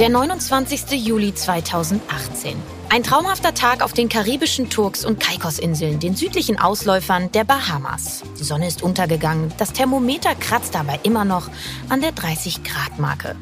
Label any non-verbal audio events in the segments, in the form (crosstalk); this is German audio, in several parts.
Der 29. Juli 2018. Ein traumhafter Tag auf den karibischen Turks- und Caicos-Inseln, den südlichen Ausläufern der Bahamas. Die Sonne ist untergegangen, das Thermometer kratzt dabei immer noch an der 30-Grad-Marke.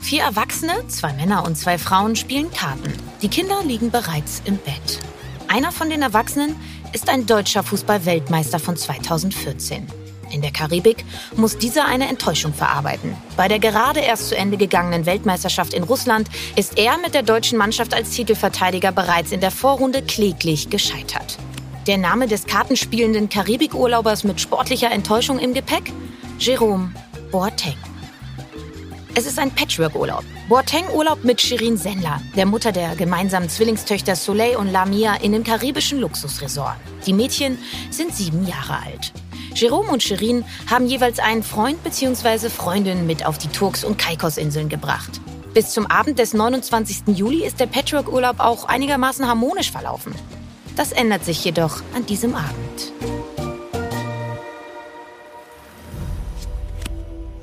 Vier Erwachsene, zwei Männer und zwei Frauen spielen Karten. Die Kinder liegen bereits im Bett. Einer von den Erwachsenen ist ein deutscher Fußball-Weltmeister von 2014. In der Karibik muss dieser eine Enttäuschung verarbeiten. Bei der gerade erst zu Ende gegangenen Weltmeisterschaft in Russland ist er mit der deutschen Mannschaft als Titelverteidiger bereits in der Vorrunde kläglich gescheitert. Der Name des kartenspielenden Karibikurlaubers mit sportlicher Enttäuschung im Gepäck? Jerome Boateng. Es ist ein Patchwork-Urlaub. Boateng-Urlaub mit Shirin Sendler, der Mutter der gemeinsamen Zwillingstöchter Soleil und Lamia in dem karibischen Luxusresort. Die Mädchen sind sieben Jahre alt. Jerome und Shirin haben jeweils einen Freund bzw. Freundin mit auf die Turks- und Caicos-Inseln gebracht. Bis zum Abend des 29. Juli ist der Patchwork-Urlaub auch einigermaßen harmonisch verlaufen. Das ändert sich jedoch an diesem Abend.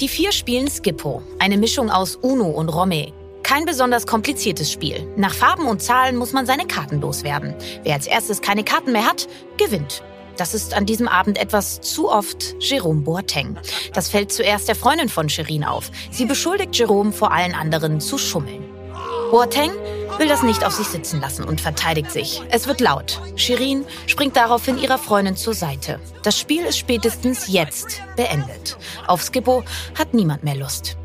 Die vier spielen Skippo, eine Mischung aus Uno und Romme. Kein besonders kompliziertes Spiel. Nach Farben und Zahlen muss man seine Karten loswerden. Wer als erstes keine Karten mehr hat, gewinnt. Das ist an diesem Abend etwas zu oft Jerome Boateng. Das fällt zuerst der Freundin von Shirin auf. Sie beschuldigt Jerome vor allen anderen zu schummeln. Boateng will das nicht auf sich sitzen lassen und verteidigt sich. Es wird laut. Shirin springt daraufhin ihrer Freundin zur Seite. Das Spiel ist spätestens jetzt beendet. Auf Skippo hat niemand mehr Lust.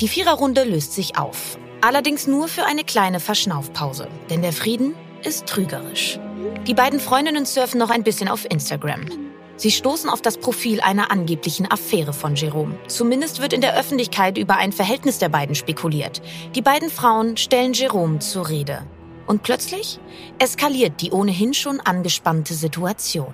Die Viererrunde löst sich auf. Allerdings nur für eine kleine Verschnaufpause. Denn der Frieden ist trügerisch. Die beiden Freundinnen surfen noch ein bisschen auf Instagram. Sie stoßen auf das Profil einer angeblichen Affäre von Jerome. Zumindest wird in der Öffentlichkeit über ein Verhältnis der beiden spekuliert. Die beiden Frauen stellen Jerome zur Rede. Und plötzlich eskaliert die ohnehin schon angespannte Situation.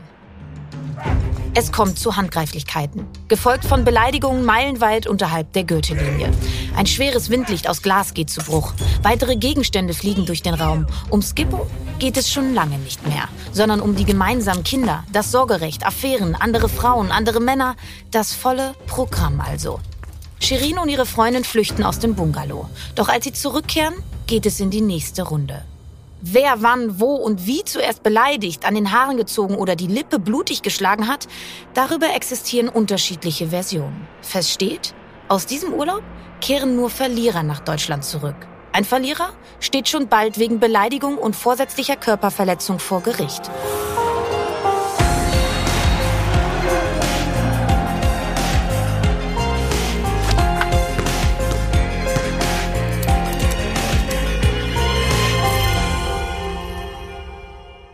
Es kommt zu Handgreiflichkeiten, gefolgt von Beleidigungen meilenweit unterhalb der Gürtellinie. Ein schweres Windlicht aus Glas geht zu Bruch. Weitere Gegenstände fliegen durch den Raum. Um Skippo geht es schon lange nicht mehr, sondern um die gemeinsamen Kinder, das Sorgerecht, Affären, andere Frauen, andere Männer, das volle Programm also. Shirin und ihre Freundin flüchten aus dem Bungalow. Doch als sie zurückkehren, geht es in die nächste Runde. Wer wann, wo und wie zuerst beleidigt, an den Haaren gezogen oder die Lippe blutig geschlagen hat, darüber existieren unterschiedliche Versionen. Fest steht, aus diesem Urlaub kehren nur Verlierer nach Deutschland zurück. Ein Verlierer steht schon bald wegen Beleidigung und vorsätzlicher Körperverletzung vor Gericht.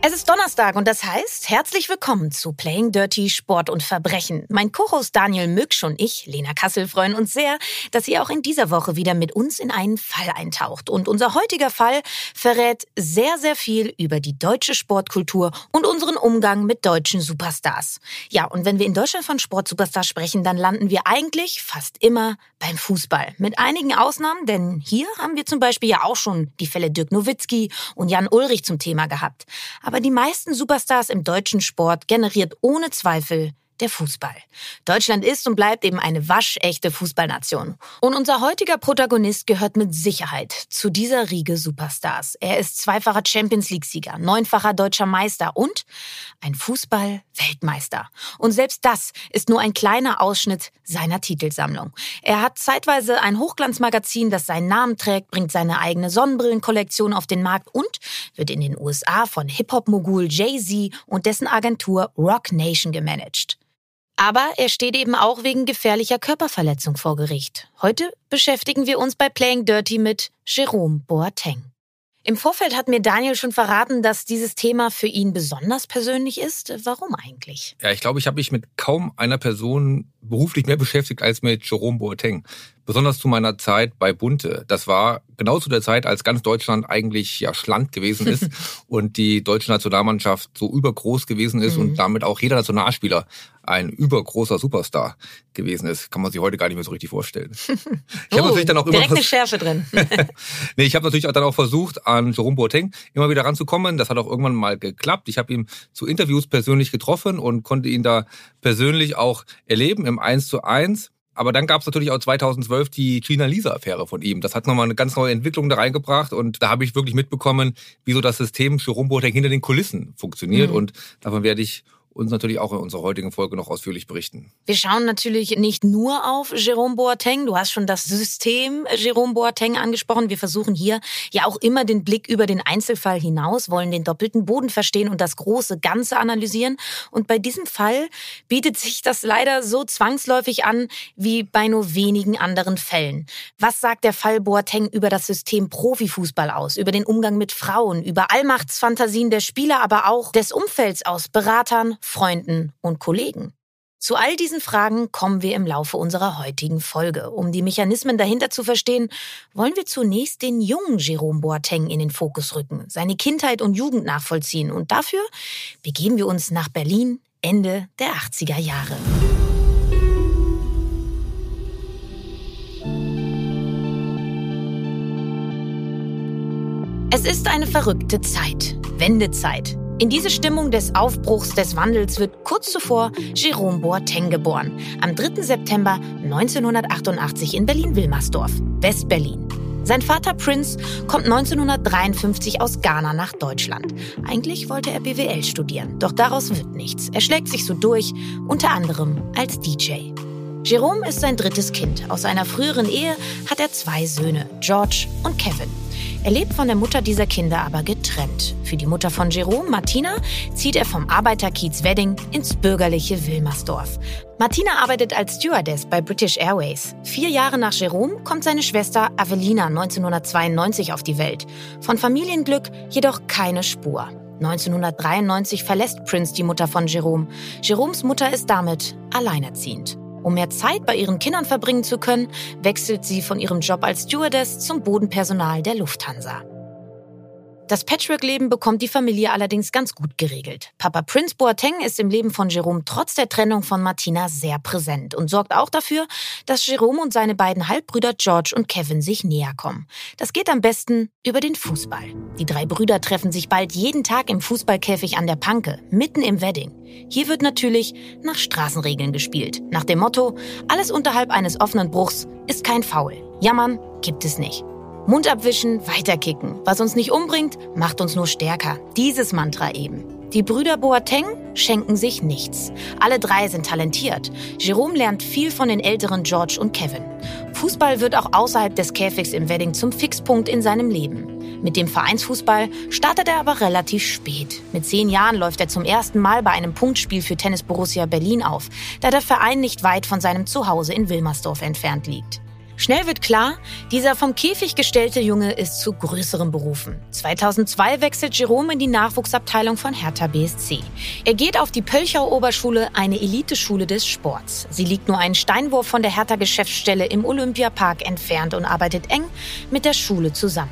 Es ist Donnerstag und das heißt, herzlich willkommen zu Playing Dirty Sport und Verbrechen. Mein Co-Host Daniel Mücksch und ich, Lena Kassel, freuen uns sehr, dass ihr auch in dieser Woche wieder mit uns in einen Fall eintaucht. Und unser heutiger Fall verrät sehr, sehr viel über die deutsche Sportkultur und unseren Umgang mit deutschen Superstars. Ja, und wenn wir in Deutschland von Sportsuperstars sprechen, dann landen wir eigentlich fast immer beim Fußball. Mit einigen Ausnahmen, denn hier haben wir zum Beispiel ja auch schon die Fälle Dirk Nowitzki und Jan Ulrich zum Thema gehabt. Aber aber die meisten Superstars im deutschen Sport generiert ohne Zweifel der Fußball. Deutschland ist und bleibt eben eine waschechte Fußballnation. Und unser heutiger Protagonist gehört mit Sicherheit zu dieser Riege Superstars. Er ist zweifacher Champions League-Sieger, neunfacher deutscher Meister und ein Fußball-Weltmeister. Und selbst das ist nur ein kleiner Ausschnitt seiner Titelsammlung. Er hat zeitweise ein Hochglanzmagazin, das seinen Namen trägt, bringt seine eigene Sonnenbrillenkollektion auf den Markt und wird in den USA von Hip-Hop-Mogul Jay-Z und dessen Agentur Rock Nation gemanagt. Aber er steht eben auch wegen gefährlicher Körperverletzung vor Gericht. Heute beschäftigen wir uns bei Playing Dirty mit Jerome Boateng. Im Vorfeld hat mir Daniel schon verraten, dass dieses Thema für ihn besonders persönlich ist. Warum eigentlich? Ja, ich glaube, ich habe mich mit kaum einer Person beruflich mehr beschäftigt als mit Jerome Boateng. Besonders zu meiner Zeit bei Bunte. Das war genau zu der Zeit, als ganz Deutschland eigentlich ja schland gewesen ist (laughs) und die deutsche Nationalmannschaft so übergroß gewesen ist mhm. und damit auch jeder Nationalspieler ein übergroßer Superstar gewesen ist. Kann man sich heute gar nicht mehr so richtig vorstellen. (laughs) Ich oh, natürlich dann auch immer direkt eine Schärfe drin. (laughs) (laughs) nee, ich habe natürlich dann auch versucht, an Jerome Boateng immer wieder ranzukommen. Das hat auch irgendwann mal geklappt. Ich habe ihn zu Interviews persönlich getroffen und konnte ihn da persönlich auch erleben im 1 zu 1. Aber dann gab es natürlich auch 2012 die Gina Lisa-Affäre von ihm. Das hat nochmal eine ganz neue Entwicklung da reingebracht und da habe ich wirklich mitbekommen, wie so das System Jerome Boateng hinter den Kulissen funktioniert. Mhm. Und davon werde ich uns natürlich auch in unserer heutigen Folge noch ausführlich berichten. Wir schauen natürlich nicht nur auf Jerome Boateng. Du hast schon das System Jerome Boateng angesprochen. Wir versuchen hier ja auch immer den Blick über den Einzelfall hinaus, wollen den doppelten Boden verstehen und das große Ganze analysieren. Und bei diesem Fall bietet sich das leider so zwangsläufig an wie bei nur wenigen anderen Fällen. Was sagt der Fall Boateng über das System Profifußball aus, über den Umgang mit Frauen, über Allmachtsfantasien der Spieler, aber auch des Umfelds aus Beratern, Freunden und Kollegen? Zu all diesen Fragen kommen wir im Laufe unserer heutigen Folge. Um die Mechanismen dahinter zu verstehen, wollen wir zunächst den jungen Jerome Boateng in den Fokus rücken, seine Kindheit und Jugend nachvollziehen und dafür begeben wir uns nach Berlin Ende der 80er Jahre. Es ist eine verrückte Zeit, Wendezeit. In diese Stimmung des Aufbruchs, des Wandels wird kurz zuvor Jerome Boateng geboren. Am 3. September 1988 in Berlin-Wilmersdorf, West-Berlin. Sein Vater Prince kommt 1953 aus Ghana nach Deutschland. Eigentlich wollte er BWL studieren, doch daraus wird nichts. Er schlägt sich so durch, unter anderem als DJ. Jerome ist sein drittes Kind. Aus einer früheren Ehe hat er zwei Söhne, George und Kevin. Er lebt von der Mutter dieser Kinder aber getrennt. Für die Mutter von Jerome, Martina, zieht er vom Arbeiterkiez Wedding ins bürgerliche Wilmersdorf. Martina arbeitet als Stewardess bei British Airways. Vier Jahre nach Jerome kommt seine Schwester Avelina 1992 auf die Welt. Von Familienglück jedoch keine Spur. 1993 verlässt Prince die Mutter von Jerome. Jeromes Mutter ist damit alleinerziehend. Um mehr Zeit bei ihren Kindern verbringen zu können, wechselt sie von ihrem Job als Stewardess zum Bodenpersonal der Lufthansa. Das Patchwork-Leben bekommt die Familie allerdings ganz gut geregelt. Papa Prince Boateng ist im Leben von Jerome trotz der Trennung von Martina sehr präsent und sorgt auch dafür, dass Jerome und seine beiden Halbbrüder George und Kevin sich näher kommen. Das geht am besten über den Fußball. Die drei Brüder treffen sich bald jeden Tag im Fußballkäfig an der Panke, mitten im Wedding. Hier wird natürlich nach Straßenregeln gespielt. Nach dem Motto, alles unterhalb eines offenen Bruchs ist kein Foul. Jammern gibt es nicht. Mund abwischen, weiterkicken. Was uns nicht umbringt, macht uns nur stärker. Dieses Mantra eben. Die Brüder Boateng schenken sich nichts. Alle drei sind talentiert. Jerome lernt viel von den älteren George und Kevin. Fußball wird auch außerhalb des Käfigs im Wedding zum Fixpunkt in seinem Leben. Mit dem Vereinsfußball startet er aber relativ spät. Mit zehn Jahren läuft er zum ersten Mal bei einem Punktspiel für Tennis Borussia Berlin auf, da der Verein nicht weit von seinem Zuhause in Wilmersdorf entfernt liegt. Schnell wird klar, dieser vom Käfig gestellte Junge ist zu größeren Berufen. 2002 wechselt Jerome in die Nachwuchsabteilung von Hertha BSC. Er geht auf die Pölchau Oberschule, eine Eliteschule des Sports. Sie liegt nur einen Steinwurf von der Hertha Geschäftsstelle im Olympiapark entfernt und arbeitet eng mit der Schule zusammen.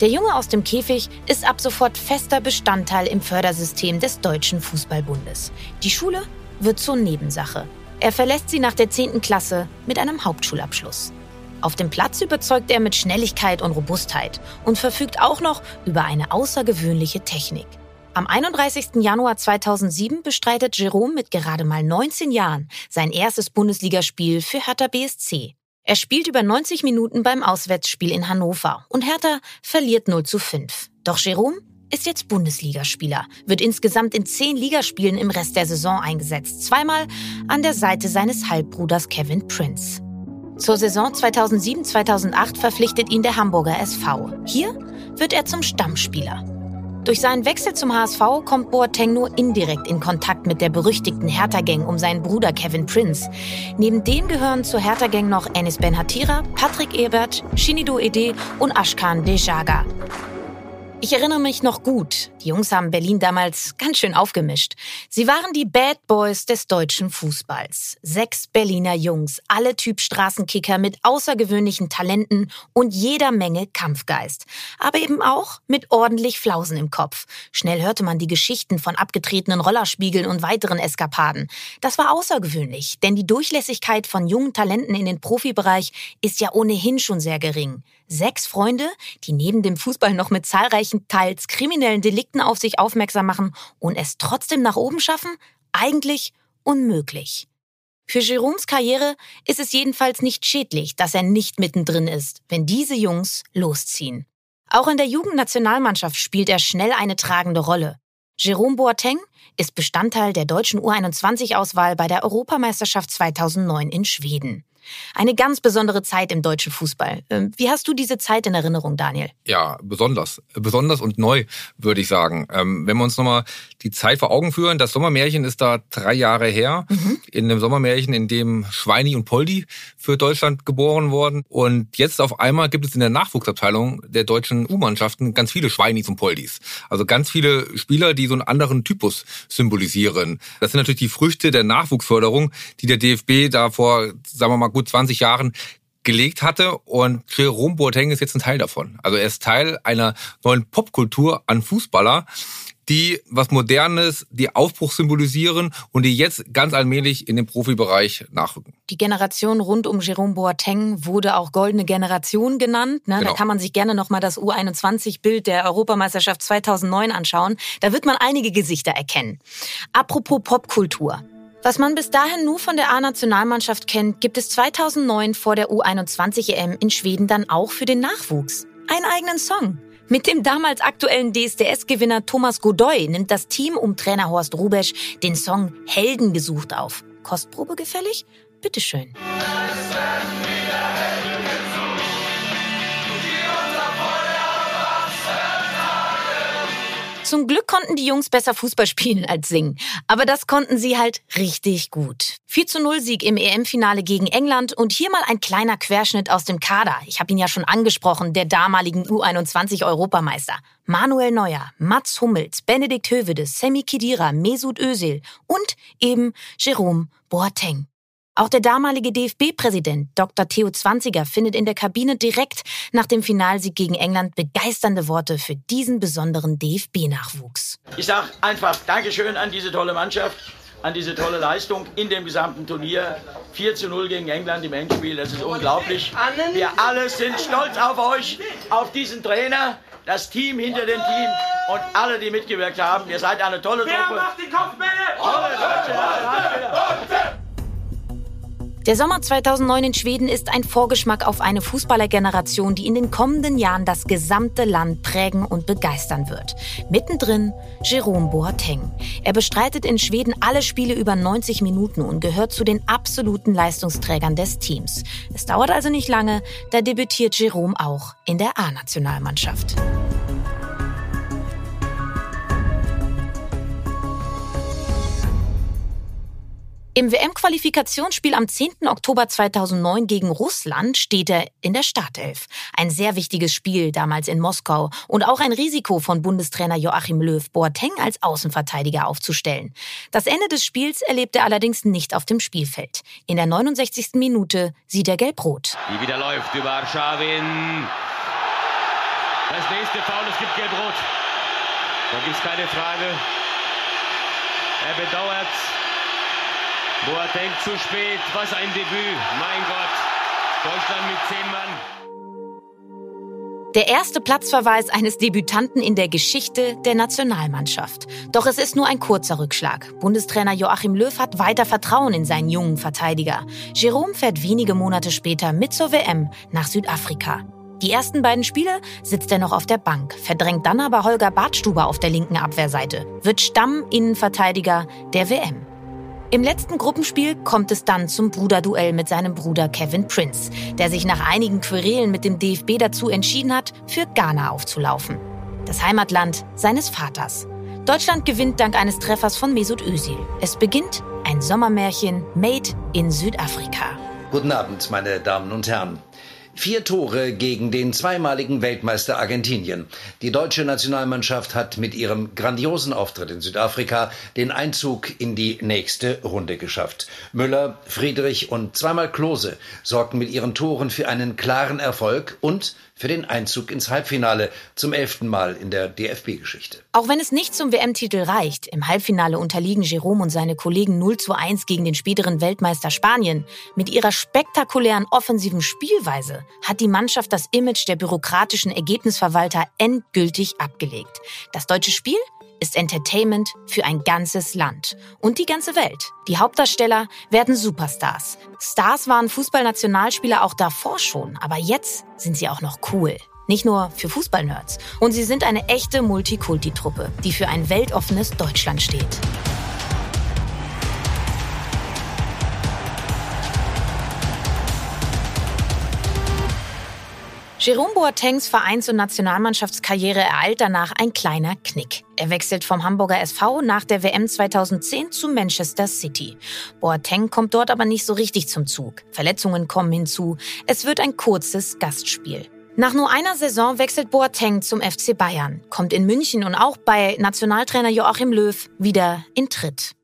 Der Junge aus dem Käfig ist ab sofort fester Bestandteil im Fördersystem des Deutschen Fußballbundes. Die Schule wird zur Nebensache. Er verlässt sie nach der 10. Klasse mit einem Hauptschulabschluss. Auf dem Platz überzeugt er mit Schnelligkeit und Robustheit und verfügt auch noch über eine außergewöhnliche Technik. Am 31. Januar 2007 bestreitet Jerome mit gerade mal 19 Jahren sein erstes Bundesligaspiel für Hertha BSC. Er spielt über 90 Minuten beim Auswärtsspiel in Hannover und Hertha verliert 0 zu 5. Doch Jerome ist jetzt Bundesligaspieler, wird insgesamt in zehn Ligaspielen im Rest der Saison eingesetzt, zweimal an der Seite seines Halbbruders Kevin Prince. Zur Saison 2007-2008 verpflichtet ihn der Hamburger SV. Hier wird er zum Stammspieler. Durch seinen Wechsel zum HSV kommt Boateng nur indirekt in Kontakt mit der berüchtigten Hertha-Gang um seinen Bruder Kevin Prince. Neben denen gehören zur Hertha-Gang noch Enis Ben Hatira, Patrick Ebert, Shinido Ede und Ashkan Dejaga. Ich erinnere mich noch gut. Die Jungs haben Berlin damals ganz schön aufgemischt. Sie waren die Bad Boys des deutschen Fußballs. Sechs Berliner Jungs, alle Typ Straßenkicker mit außergewöhnlichen Talenten und jeder Menge Kampfgeist. Aber eben auch mit ordentlich Flausen im Kopf. Schnell hörte man die Geschichten von abgetretenen Rollerspiegeln und weiteren Eskapaden. Das war außergewöhnlich, denn die Durchlässigkeit von jungen Talenten in den Profibereich ist ja ohnehin schon sehr gering. Sechs Freunde, die neben dem Fußball noch mit zahlreichen, teils kriminellen Delikten auf sich aufmerksam machen und es trotzdem nach oben schaffen? Eigentlich unmöglich. Für Jérômes Karriere ist es jedenfalls nicht schädlich, dass er nicht mittendrin ist, wenn diese Jungs losziehen. Auch in der Jugendnationalmannschaft spielt er schnell eine tragende Rolle. Jérôme Boateng ist Bestandteil der deutschen U21-Auswahl bei der Europameisterschaft 2009 in Schweden. Eine ganz besondere Zeit im deutschen Fußball. Ähm, wie hast du diese Zeit in Erinnerung, Daniel? Ja, besonders. Besonders und neu, würde ich sagen. Ähm, wenn wir uns nochmal die Zeit vor Augen führen, das Sommermärchen ist da drei Jahre her. Mhm. In dem Sommermärchen, in dem Schweini und Poldi für Deutschland geboren wurden. Und jetzt auf einmal gibt es in der Nachwuchsabteilung der deutschen U-Mannschaften ganz viele Schweinis und Poldis. Also ganz viele Spieler, die so einen anderen Typus symbolisieren. Das sind natürlich die Früchte der Nachwuchsförderung, die der DFB da vor, sagen wir mal, gut 20 Jahren gelegt hatte und Jerome Boateng ist jetzt ein Teil davon. Also er ist Teil einer neuen Popkultur an Fußballer, die was Modernes, die Aufbruch symbolisieren und die jetzt ganz allmählich in den Profibereich nachrücken. Die Generation rund um Jerome Boateng wurde auch goldene Generation genannt. Ne? Genau. Da kann man sich gerne nochmal das U21-Bild der Europameisterschaft 2009 anschauen. Da wird man einige Gesichter erkennen. Apropos Popkultur. Was man bis dahin nur von der A-Nationalmannschaft kennt, gibt es 2009 vor der U21-EM in Schweden dann auch für den Nachwuchs. Einen eigenen Song. Mit dem damals aktuellen DSDS-Gewinner Thomas Godoy nimmt das Team um Trainer Horst Rubesch den Song Helden gesucht auf. Kostprobe gefällig? Bitteschön. Zum Glück konnten die Jungs besser Fußball spielen als singen. Aber das konnten sie halt richtig gut. 4 zu 0 Sieg im EM-Finale gegen England und hier mal ein kleiner Querschnitt aus dem Kader. Ich habe ihn ja schon angesprochen, der damaligen U21-Europameister. Manuel Neuer, Mats Hummels, Benedikt Hövedes, Semi Kidira, Mesut Özil und eben Jerome Boateng. Auch der damalige DFB-Präsident Dr. Theo Zwanziger findet in der Kabine direkt nach dem Finalsieg gegen England begeisternde Worte für diesen besonderen DFB-Nachwuchs. Ich sage einfach Dankeschön an diese tolle Mannschaft, an diese tolle Leistung in dem gesamten Turnier. 4 zu 0 gegen England im Endspiel, das ist unglaublich. Wir alle sind stolz auf euch, auf diesen Trainer, das Team hinter dem Team und alle, die mitgewirkt haben. Ihr seid eine tolle Truppe. Wer macht die Kopfbälle? Tolle Deutsche. Der Sommer 2009 in Schweden ist ein Vorgeschmack auf eine Fußballergeneration, die in den kommenden Jahren das gesamte Land prägen und begeistern wird. Mittendrin Jerome Boateng. Er bestreitet in Schweden alle Spiele über 90 Minuten und gehört zu den absoluten Leistungsträgern des Teams. Es dauert also nicht lange, da debütiert Jerome auch in der A-Nationalmannschaft. Im WM-Qualifikationsspiel am 10. Oktober 2009 gegen Russland steht er in der Startelf. Ein sehr wichtiges Spiel damals in Moskau und auch ein Risiko von Bundestrainer Joachim Löw, Boateng als Außenverteidiger aufzustellen. Das Ende des Spiels erlebt er allerdings nicht auf dem Spielfeld. In der 69. Minute sieht er gelb-rot. Wie wieder läuft über Arschawin. Das nächste Foul, es gibt gelb-rot. Da gibt es keine Frage. Er bedauert Boateng zu spät, was ein Debüt. Mein Gott. Deutschland mit zehn Mann. Der erste Platzverweis eines Debütanten in der Geschichte der Nationalmannschaft. Doch es ist nur ein kurzer Rückschlag. Bundestrainer Joachim Löw hat weiter Vertrauen in seinen jungen Verteidiger. Jerome fährt wenige Monate später mit zur WM nach Südafrika. Die ersten beiden Spiele sitzt er noch auf der Bank, verdrängt dann aber Holger Bartstuber auf der linken Abwehrseite, wird Stamminnenverteidiger der WM. Im letzten Gruppenspiel kommt es dann zum Bruderduell mit seinem Bruder Kevin Prince, der sich nach einigen Querelen mit dem DFB dazu entschieden hat, für Ghana aufzulaufen. Das Heimatland seines Vaters. Deutschland gewinnt dank eines Treffers von Mesut Özil. Es beginnt ein Sommermärchen made in Südafrika. Guten Abend, meine Damen und Herren. Vier Tore gegen den zweimaligen Weltmeister Argentinien. Die deutsche Nationalmannschaft hat mit ihrem grandiosen Auftritt in Südafrika den Einzug in die nächste Runde geschafft. Müller, Friedrich und zweimal Klose sorgten mit ihren Toren für einen klaren Erfolg und für den Einzug ins Halbfinale zum elften Mal in der DFB-Geschichte. Auch wenn es nicht zum WM-Titel reicht, im Halbfinale unterliegen Jerome und seine Kollegen 0 zu 1 gegen den späteren Weltmeister Spanien. Mit ihrer spektakulären offensiven Spielweise hat die Mannschaft das Image der bürokratischen Ergebnisverwalter endgültig abgelegt. Das deutsche Spiel ist Entertainment für ein ganzes Land und die ganze Welt. Die Hauptdarsteller werden Superstars. Stars waren Fußballnationalspieler auch davor schon, aber jetzt sind sie auch noch cool. Nicht nur für Fußballnerds. Und sie sind eine echte Multikulti-Truppe, die für ein weltoffenes Deutschland steht. Jerome Boatengs Vereins- und Nationalmannschaftskarriere ereilt danach ein kleiner Knick. Er wechselt vom Hamburger SV nach der WM 2010 zu Manchester City. Boateng kommt dort aber nicht so richtig zum Zug. Verletzungen kommen hinzu. Es wird ein kurzes Gastspiel. Nach nur einer Saison wechselt Boateng zum FC Bayern, kommt in München und auch bei Nationaltrainer Joachim Löw wieder in Tritt.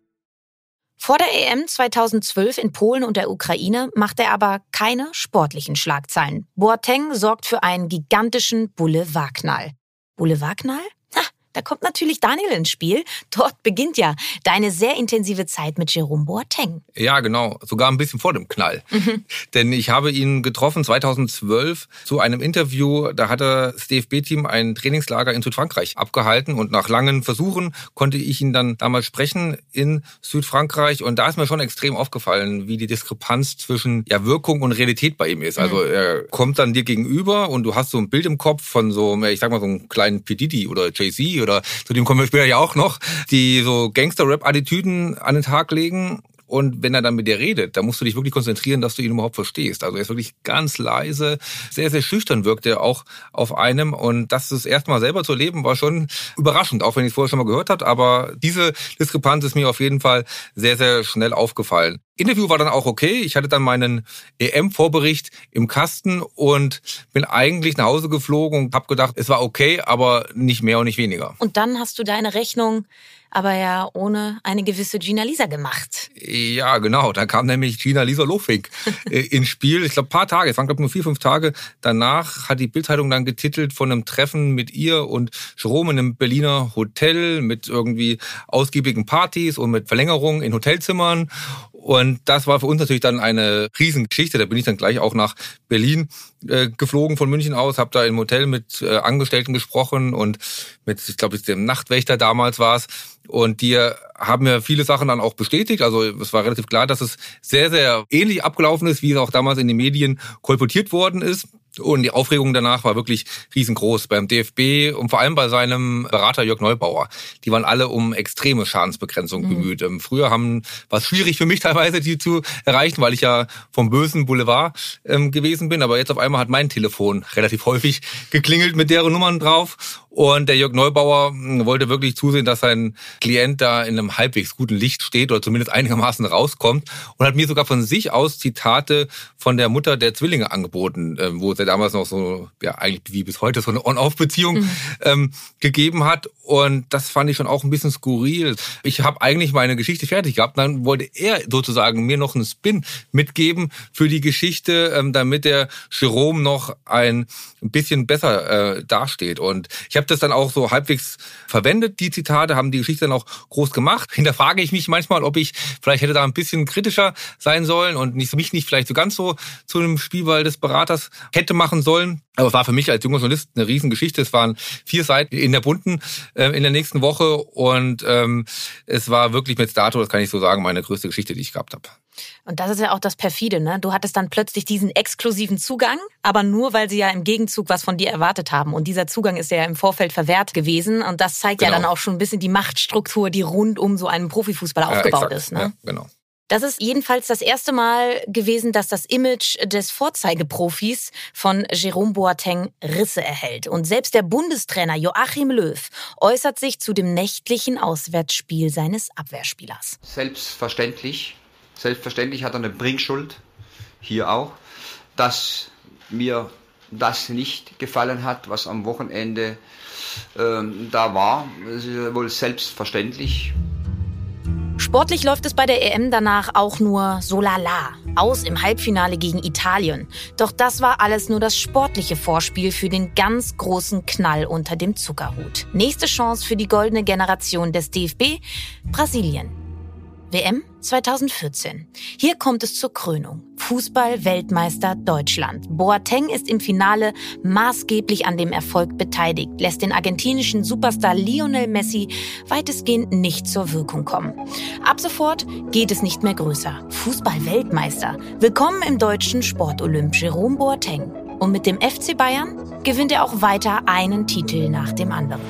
Vor der EM 2012 in Polen und der Ukraine macht er aber keine sportlichen Schlagzeilen. Boateng sorgt für einen gigantischen Boulevardknall. Boulevardknall? Da kommt natürlich Daniel ins Spiel. Dort beginnt ja deine sehr intensive Zeit mit Jerome Boateng. Ja, genau. Sogar ein bisschen vor dem Knall. Mhm. (laughs) Denn ich habe ihn getroffen 2012 zu einem Interview. Da hatte das DFB-Team ein Trainingslager in Südfrankreich abgehalten und nach langen Versuchen konnte ich ihn dann damals sprechen in Südfrankreich. Und da ist mir schon extrem aufgefallen, wie die Diskrepanz zwischen ja, Wirkung und Realität bei ihm ist. Also mhm. er kommt dann dir gegenüber und du hast so ein Bild im Kopf von so, ich sag mal, so einem kleinen P. Diddy oder Jay-Z oder zu dem kommen wir später ja auch noch, die so Gangster-Rap-Attitüden an den Tag legen und wenn er dann mit dir redet, da musst du dich wirklich konzentrieren, dass du ihn überhaupt verstehst. Also er ist wirklich ganz leise, sehr, sehr schüchtern wirkt er auch auf einem. Und das das erste Mal selber zu erleben, war schon überraschend, auch wenn ich es vorher schon mal gehört habe. Aber diese Diskrepanz ist mir auf jeden Fall sehr, sehr schnell aufgefallen. Interview war dann auch okay. Ich hatte dann meinen EM-Vorbericht im Kasten und bin eigentlich nach Hause geflogen und habe gedacht, es war okay, aber nicht mehr und nicht weniger. Und dann hast du deine Rechnung aber ja ohne eine gewisse Gina Lisa gemacht. Ja, genau. Da kam nämlich Gina Lisa Lofink (laughs) äh, ins Spiel. Ich glaube, paar Tage, es waren glaube nur vier, fünf Tage danach, hat die Bildzeitung dann getitelt von einem Treffen mit ihr und Jerome in einem Berliner Hotel mit irgendwie ausgiebigen Partys und mit Verlängerungen in Hotelzimmern. Und das war für uns natürlich dann eine Riesengeschichte. Da bin ich dann gleich auch nach Berlin äh, geflogen von München aus, habe da im Hotel mit äh, Angestellten gesprochen und mit, ich glaube, dem Nachtwächter damals war es. Und die haben mir viele Sachen dann auch bestätigt. Also es war relativ klar, dass es sehr, sehr ähnlich abgelaufen ist, wie es auch damals in den Medien kolportiert worden ist. Und die Aufregung danach war wirklich riesengroß beim DFB und vor allem bei seinem Berater Jörg Neubauer. Die waren alle um extreme Schadensbegrenzung mhm. bemüht. Ähm, früher haben war es schwierig für mich (laughs) teilweise, die zu erreichen, weil ich ja vom bösen Boulevard ähm, gewesen bin. Aber jetzt auf einmal hat mein Telefon (laughs) relativ häufig geklingelt mit deren Nummern drauf. Und der Jörg Neubauer hm, wollte wirklich zusehen, dass sein Klient da in einem halbwegs guten Licht steht oder zumindest einigermaßen rauskommt und hat mir sogar von sich aus Zitate von der Mutter der Zwillinge angeboten, ähm, wo ja damals noch so, ja eigentlich wie bis heute so eine On-Off-Beziehung mhm. ähm, gegeben hat. Und das fand ich schon auch ein bisschen skurril. Ich habe eigentlich meine Geschichte fertig gehabt. Dann wollte er sozusagen mir noch einen Spin mitgeben für die Geschichte, ähm, damit der Jerome noch ein bisschen besser äh, dasteht. Und ich habe das dann auch so halbwegs verwendet, die Zitate, haben die Geschichte dann auch groß gemacht. (laughs) Hinterfrage ich mich manchmal, ob ich vielleicht hätte da ein bisschen kritischer sein sollen und nicht, mich nicht vielleicht so ganz so zu einem Spielball des Beraters hätte machen sollen. Aber es war für mich als junger Journalist eine Riesengeschichte. Es waren vier Seiten in der bunten äh, in der nächsten Woche und ähm, es war wirklich mit Dato, das kann ich so sagen, meine größte Geschichte, die ich gehabt habe. Und das ist ja auch das perfide, ne? Du hattest dann plötzlich diesen exklusiven Zugang, aber nur weil sie ja im Gegenzug was von dir erwartet haben. Und dieser Zugang ist ja im Vorfeld verwehrt gewesen. Und das zeigt genau. ja dann auch schon ein bisschen die Machtstruktur, die rund um so einen Profifußballer ja, aufgebaut exakt. ist. Ne? Ja, genau. Das ist jedenfalls das erste Mal gewesen, dass das Image des Vorzeigeprofis von Jerome Boateng Risse erhält. Und selbst der Bundestrainer Joachim Löw äußert sich zu dem nächtlichen Auswärtsspiel seines Abwehrspielers. Selbstverständlich, selbstverständlich hat er eine Bringschuld, hier auch, dass mir das nicht gefallen hat, was am Wochenende ähm, da war. Das ist wohl selbstverständlich. Sportlich läuft es bei der EM danach auch nur so lala. Aus im Halbfinale gegen Italien. Doch das war alles nur das sportliche Vorspiel für den ganz großen Knall unter dem Zuckerhut. Nächste Chance für die goldene Generation des DFB, Brasilien. WM 2014. Hier kommt es zur Krönung. Fußball-Weltmeister Deutschland. Boateng ist im Finale maßgeblich an dem Erfolg beteiligt, lässt den argentinischen Superstar Lionel Messi weitestgehend nicht zur Wirkung kommen. Ab sofort geht es nicht mehr größer. Fußball-Weltmeister. Willkommen im deutschen Sportolymp Jerome Boateng. Und mit dem FC Bayern gewinnt er auch weiter einen Titel nach dem anderen.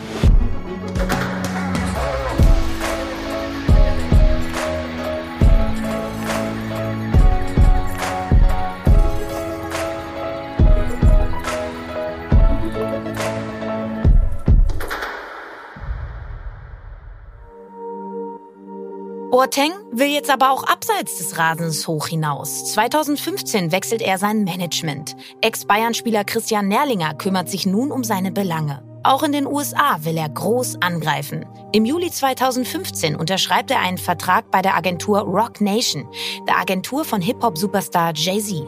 Boateng will jetzt aber auch abseits des Rasens hoch hinaus. 2015 wechselt er sein Management. Ex-Bayern-Spieler Christian Nerlinger kümmert sich nun um seine Belange. Auch in den USA will er groß angreifen. Im Juli 2015 unterschreibt er einen Vertrag bei der Agentur Rock Nation, der Agentur von Hip-Hop-Superstar Jay-Z.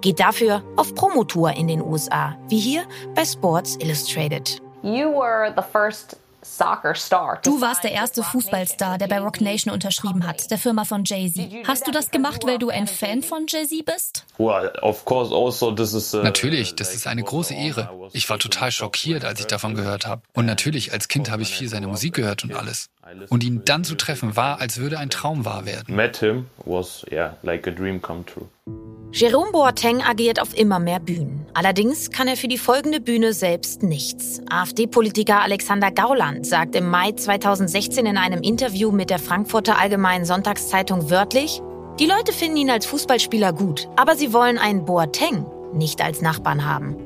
Geht dafür auf Promotour in den USA, wie hier bei Sports Illustrated. You were the first Du warst der erste Fußballstar, der bei Rock Nation unterschrieben hat, der Firma von Jay-Z. Hast du das gemacht, weil du ein Fan von Jay-Z bist? Also, uh, natürlich, das ist eine große Ehre. Ich war total schockiert, als ich davon gehört habe. Und natürlich, als Kind habe ich viel seine Musik gehört und alles. Und ihn dann zu treffen, war, als würde ein Traum wahr werden. Met him was, yeah, like a dream come true. Jerome Boateng agiert auf immer mehr Bühnen. Allerdings kann er für die folgende Bühne selbst nichts. AfD-Politiker Alexander Gauland sagt im Mai 2016 in einem Interview mit der Frankfurter Allgemeinen Sonntagszeitung wörtlich, die Leute finden ihn als Fußballspieler gut, aber sie wollen einen Boateng nicht als Nachbarn haben.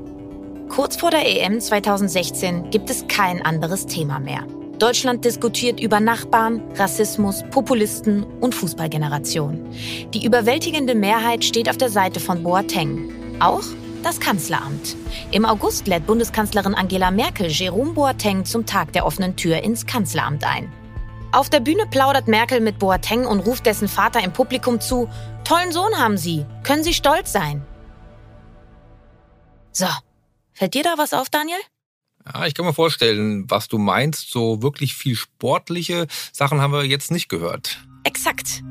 Kurz vor der EM 2016 gibt es kein anderes Thema mehr. Deutschland diskutiert über Nachbarn, Rassismus, Populisten und Fußballgeneration. Die überwältigende Mehrheit steht auf der Seite von Boateng. Auch das Kanzleramt. Im August lädt Bundeskanzlerin Angela Merkel Jerome Boateng zum Tag der offenen Tür ins Kanzleramt ein. Auf der Bühne plaudert Merkel mit Boateng und ruft dessen Vater im Publikum zu: Tollen Sohn haben Sie, können Sie stolz sein. So, fällt dir da was auf, Daniel? Ja, ich kann mir vorstellen, was du meinst. So wirklich viel sportliche Sachen haben wir jetzt nicht gehört. Exakt.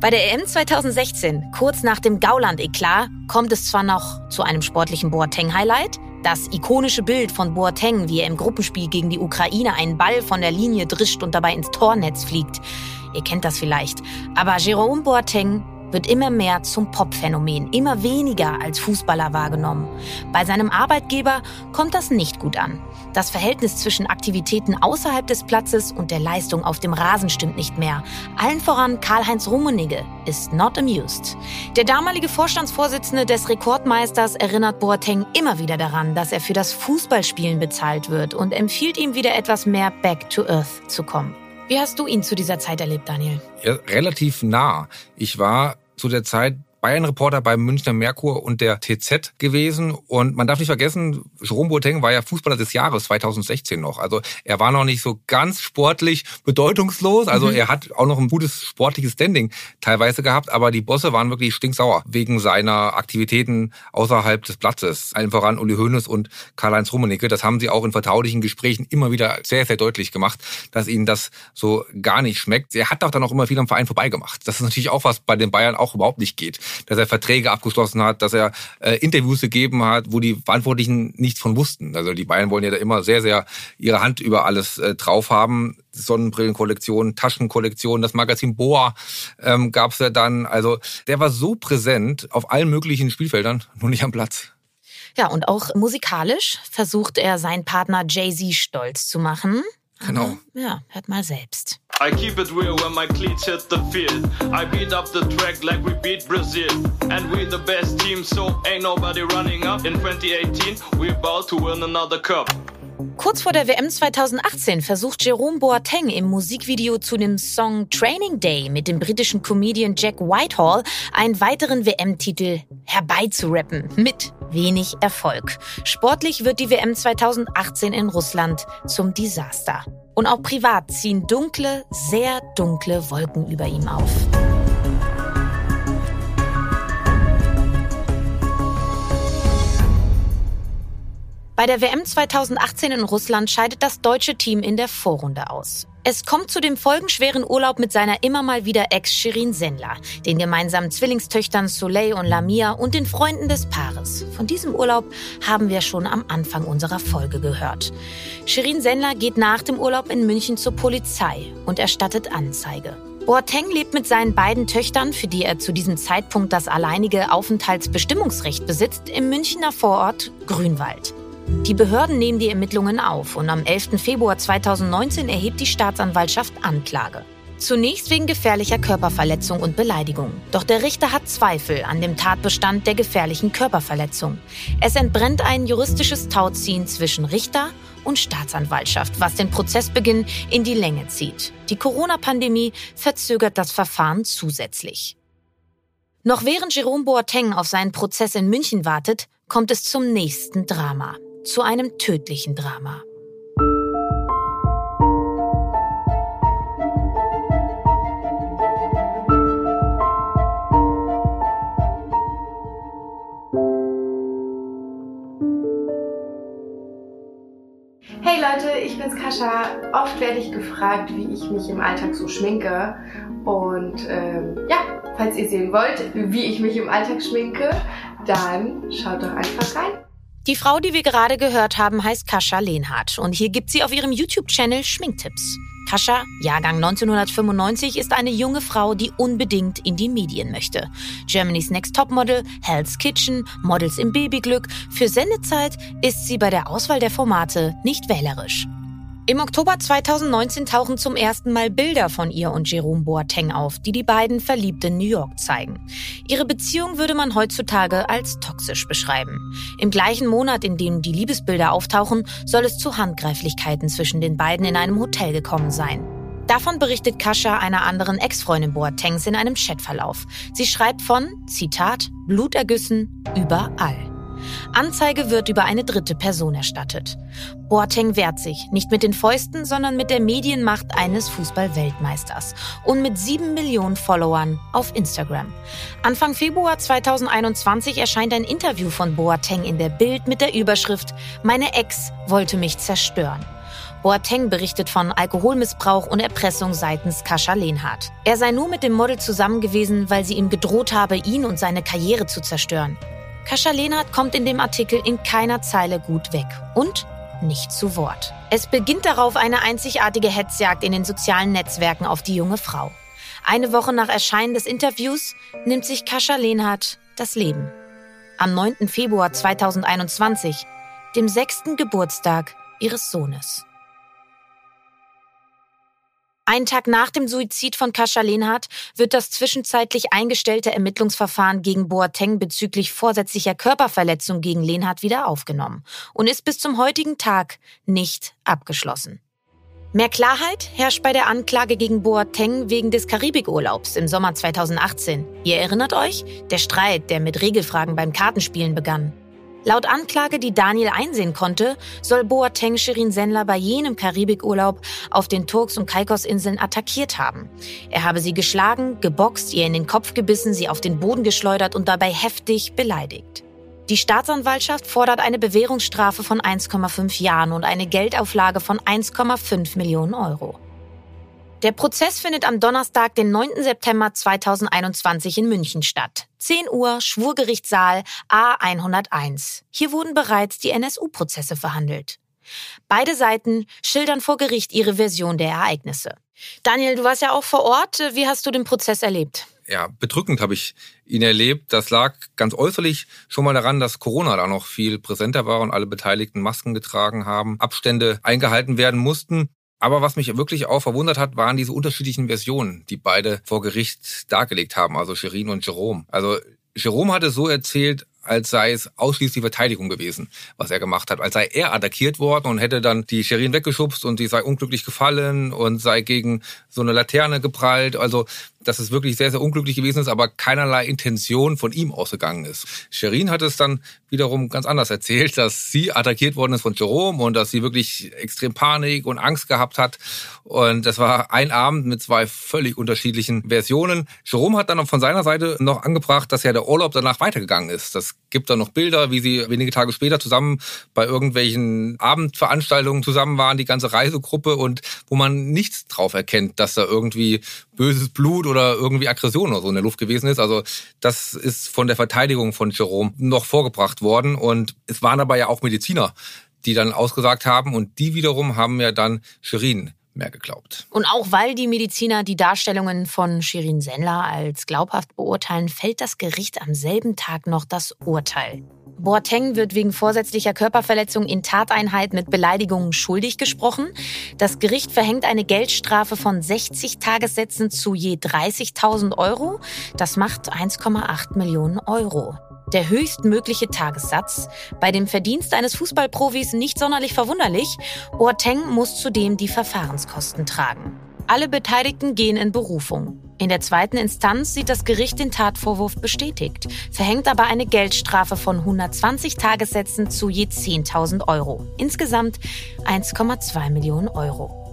Bei der EM 2016, kurz nach dem Gauland-Eklat, kommt es zwar noch zu einem sportlichen Boateng-Highlight, das ikonische Bild von Boateng, wie er im Gruppenspiel gegen die Ukraine einen Ball von der Linie drischt und dabei ins Tornetz fliegt. Ihr kennt das vielleicht. Aber Jerome Boateng wird immer mehr zum Popphänomen, immer weniger als Fußballer wahrgenommen. Bei seinem Arbeitgeber kommt das nicht gut an. Das Verhältnis zwischen Aktivitäten außerhalb des Platzes und der Leistung auf dem Rasen stimmt nicht mehr. Allen voran Karl-Heinz Rummenigge ist not amused. Der damalige Vorstandsvorsitzende des Rekordmeisters erinnert Boateng immer wieder daran, dass er für das Fußballspielen bezahlt wird und empfiehlt ihm wieder etwas mehr back to earth zu kommen. Wie hast du ihn zu dieser Zeit erlebt, Daniel? Ja, relativ nah. Ich war zu der Zeit Bayern-Reporter beim Münchner Merkur und der TZ gewesen. Und man darf nicht vergessen, Jerome Boateng war ja Fußballer des Jahres 2016 noch. Also er war noch nicht so ganz sportlich bedeutungslos. Also mhm. er hat auch noch ein gutes sportliches Standing teilweise gehabt. Aber die Bosse waren wirklich stinksauer wegen seiner Aktivitäten außerhalb des Platzes. Allen voran Uli Hoeneß und Karl-Heinz Rummenigge. Das haben sie auch in vertraulichen Gesprächen immer wieder sehr, sehr deutlich gemacht, dass ihnen das so gar nicht schmeckt. Er hat auch dann auch immer viel am Verein vorbeigemacht. Das ist natürlich auch was bei den Bayern auch überhaupt nicht geht dass er Verträge abgeschlossen hat, dass er äh, Interviews gegeben hat, wo die Verantwortlichen nichts von wussten. Also die Bayern wollen ja da immer sehr, sehr ihre Hand über alles äh, drauf haben. Sonnenbrillenkollektion, Taschenkollektion, das Magazin Boa ähm, gab es ja dann. Also der war so präsent auf allen möglichen Spielfeldern, nur nicht am Platz. Ja, und auch musikalisch versucht er seinen Partner Jay-Z stolz zu machen. Genau. Ja, hört mal selbst. I keep it real when my cleats hit the field. I beat up the track like we beat Brazil. And we the best team, so ain't nobody running up. In 2018, we about to win another cup. Kurz vor der WM 2018 versucht Jerome Boateng im Musikvideo zu dem Song Training Day mit dem britischen Comedian Jack Whitehall einen weiteren WM-Titel herbeizurappen. Mit wenig Erfolg. Sportlich wird die WM 2018 in Russland zum Desaster. Und auch privat ziehen dunkle, sehr dunkle Wolken über ihm auf. Bei der WM 2018 in Russland scheidet das deutsche Team in der Vorrunde aus. Es kommt zu dem folgenschweren Urlaub mit seiner immer mal wieder Ex Shirin Sendler, den gemeinsamen Zwillingstöchtern Soleil und Lamia und den Freunden des Paares. Von diesem Urlaub haben wir schon am Anfang unserer Folge gehört. Shirin Sendler geht nach dem Urlaub in München zur Polizei und erstattet Anzeige. Boateng lebt mit seinen beiden Töchtern, für die er zu diesem Zeitpunkt das alleinige Aufenthaltsbestimmungsrecht besitzt, im Münchner Vorort Grünwald. Die Behörden nehmen die Ermittlungen auf und am 11. Februar 2019 erhebt die Staatsanwaltschaft Anklage. Zunächst wegen gefährlicher Körperverletzung und Beleidigung. Doch der Richter hat Zweifel an dem Tatbestand der gefährlichen Körperverletzung. Es entbrennt ein juristisches Tauziehen zwischen Richter und Staatsanwaltschaft, was den Prozessbeginn in die Länge zieht. Die Corona-Pandemie verzögert das Verfahren zusätzlich. Noch während Jerome Boateng auf seinen Prozess in München wartet, kommt es zum nächsten Drama zu einem tödlichen Drama. Hey Leute, ich bin's Kascha. Oft werde ich gefragt, wie ich mich im Alltag so schminke. Und ähm, ja, falls ihr sehen wollt, wie ich mich im Alltag schminke, dann schaut doch einfach rein. Die Frau, die wir gerade gehört haben, heißt Kascha Lehnhardt und hier gibt sie auf ihrem YouTube-Channel Schminktipps. Kascha, Jahrgang 1995, ist eine junge Frau, die unbedingt in die Medien möchte. Germany's Next Topmodel, Hell's Kitchen, Models im Babyglück. Für Sendezeit ist sie bei der Auswahl der Formate nicht wählerisch. Im Oktober 2019 tauchen zum ersten Mal Bilder von ihr und Jerome Boateng auf, die die beiden verliebt in New York zeigen. Ihre Beziehung würde man heutzutage als toxisch beschreiben. Im gleichen Monat, in dem die Liebesbilder auftauchen, soll es zu Handgreiflichkeiten zwischen den beiden in einem Hotel gekommen sein. Davon berichtet Kascha einer anderen Ex-Freundin Boatengs in einem Chatverlauf. Sie schreibt von, Zitat, Blutergüssen überall. Anzeige wird über eine dritte Person erstattet. Boateng wehrt sich, nicht mit den Fäusten, sondern mit der Medienmacht eines Fußballweltmeisters und mit sieben Millionen Followern auf Instagram. Anfang Februar 2021 erscheint ein Interview von Boateng in der Bild mit der Überschrift Meine Ex wollte mich zerstören. Boateng berichtet von Alkoholmissbrauch und Erpressung seitens Kascha Lehnhardt. Er sei nur mit dem Model zusammen gewesen, weil sie ihm gedroht habe, ihn und seine Karriere zu zerstören. Kascha Lehnhardt kommt in dem Artikel in keiner Zeile gut weg und nicht zu Wort. Es beginnt darauf eine einzigartige Hetzjagd in den sozialen Netzwerken auf die junge Frau. Eine Woche nach Erscheinen des Interviews nimmt sich Kascha Lehnhardt das Leben. Am 9. Februar 2021, dem sechsten Geburtstag ihres Sohnes. Einen Tag nach dem Suizid von Kascha Lehnhardt wird das zwischenzeitlich eingestellte Ermittlungsverfahren gegen Boateng bezüglich vorsätzlicher Körperverletzung gegen Lehnhardt wieder aufgenommen und ist bis zum heutigen Tag nicht abgeschlossen. Mehr Klarheit herrscht bei der Anklage gegen Boateng wegen des Karibikurlaubs im Sommer 2018. Ihr erinnert euch? Der Streit, der mit Regelfragen beim Kartenspielen begann. Laut Anklage, die Daniel einsehen konnte, soll Boateng Shirin Sendler bei jenem Karibikurlaub auf den Turks- und Caicos-Inseln attackiert haben. Er habe sie geschlagen, geboxt, ihr in den Kopf gebissen, sie auf den Boden geschleudert und dabei heftig beleidigt. Die Staatsanwaltschaft fordert eine Bewährungsstrafe von 1,5 Jahren und eine Geldauflage von 1,5 Millionen Euro. Der Prozess findet am Donnerstag, den 9. September 2021 in München statt. 10 Uhr, Schwurgerichtssaal A101. Hier wurden bereits die NSU-Prozesse verhandelt. Beide Seiten schildern vor Gericht ihre Version der Ereignisse. Daniel, du warst ja auch vor Ort. Wie hast du den Prozess erlebt? Ja, bedrückend habe ich ihn erlebt. Das lag ganz äußerlich schon mal daran, dass Corona da noch viel präsenter war und alle Beteiligten Masken getragen haben, Abstände eingehalten werden mussten. Aber was mich wirklich auch verwundert hat, waren diese unterschiedlichen Versionen, die beide vor Gericht dargelegt haben, also Shirin und Jerome. Also Jerome hatte so erzählt, als sei es ausschließlich Verteidigung gewesen, was er gemacht hat. Als sei er attackiert worden und hätte dann die Shirin weggeschubst und die sei unglücklich gefallen und sei gegen so eine Laterne geprallt. Also dass es wirklich sehr, sehr unglücklich gewesen ist, aber keinerlei Intention von ihm ausgegangen ist. Sherin hat es dann wiederum ganz anders erzählt, dass sie attackiert worden ist von Jerome und dass sie wirklich extrem Panik und Angst gehabt hat. Und das war ein Abend mit zwei völlig unterschiedlichen Versionen. Jerome hat dann von seiner Seite noch angebracht, dass ja der Urlaub danach weitergegangen ist. Das gibt dann noch Bilder, wie sie wenige Tage später zusammen bei irgendwelchen Abendveranstaltungen zusammen waren, die ganze Reisegruppe und wo man nichts drauf erkennt, dass da irgendwie böses Blut oder irgendwie Aggression oder so in der Luft gewesen ist. Also das ist von der Verteidigung von Jerome noch vorgebracht worden und es waren aber ja auch Mediziner, die dann ausgesagt haben und die wiederum haben ja dann Shirin mehr geglaubt. Und auch weil die Mediziner die Darstellungen von Shirin Sendler als glaubhaft beurteilen, fällt das Gericht am selben Tag noch das Urteil. Boateng wird wegen vorsätzlicher Körperverletzung in Tateinheit mit Beleidigungen schuldig gesprochen. Das Gericht verhängt eine Geldstrafe von 60 Tagessätzen zu je 30.000 Euro. Das macht 1,8 Millionen Euro. Der höchstmögliche Tagessatz. Bei dem Verdienst eines Fußballprofis nicht sonderlich verwunderlich. Boateng muss zudem die Verfahrenskosten tragen. Alle Beteiligten gehen in Berufung. In der zweiten Instanz sieht das Gericht den Tatvorwurf bestätigt, verhängt aber eine Geldstrafe von 120 Tagessätzen zu je 10.000 Euro. Insgesamt 1,2 Millionen Euro.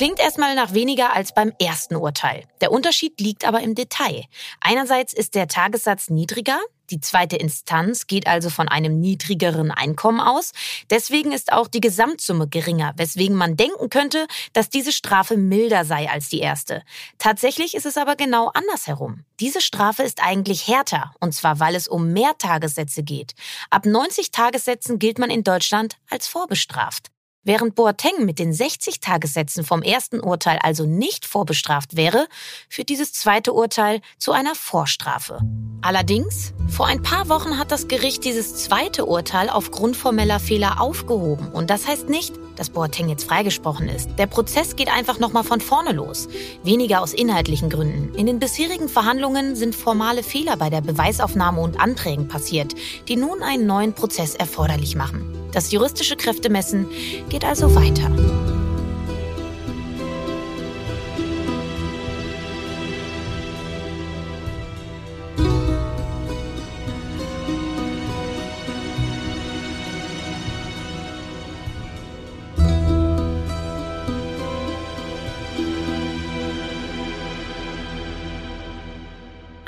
Klingt erstmal nach weniger als beim ersten Urteil. Der Unterschied liegt aber im Detail. Einerseits ist der Tagessatz niedriger, die zweite Instanz geht also von einem niedrigeren Einkommen aus. Deswegen ist auch die Gesamtsumme geringer, weswegen man denken könnte, dass diese Strafe milder sei als die erste. Tatsächlich ist es aber genau andersherum. Diese Strafe ist eigentlich härter, und zwar weil es um mehr Tagessätze geht. Ab 90 Tagessätzen gilt man in Deutschland als vorbestraft. Während Boateng mit den 60 Tagessätzen vom ersten Urteil also nicht vorbestraft wäre, führt dieses zweite Urteil zu einer Vorstrafe. Allerdings, vor ein paar Wochen hat das Gericht dieses zweite Urteil aufgrund formeller Fehler aufgehoben. Und das heißt nicht, dass Boateng jetzt freigesprochen ist. Der Prozess geht einfach nochmal von vorne los. Weniger aus inhaltlichen Gründen. In den bisherigen Verhandlungen sind formale Fehler bei der Beweisaufnahme und Anträgen passiert, die nun einen neuen Prozess erforderlich machen. Das juristische Kräftemessen geht also weiter.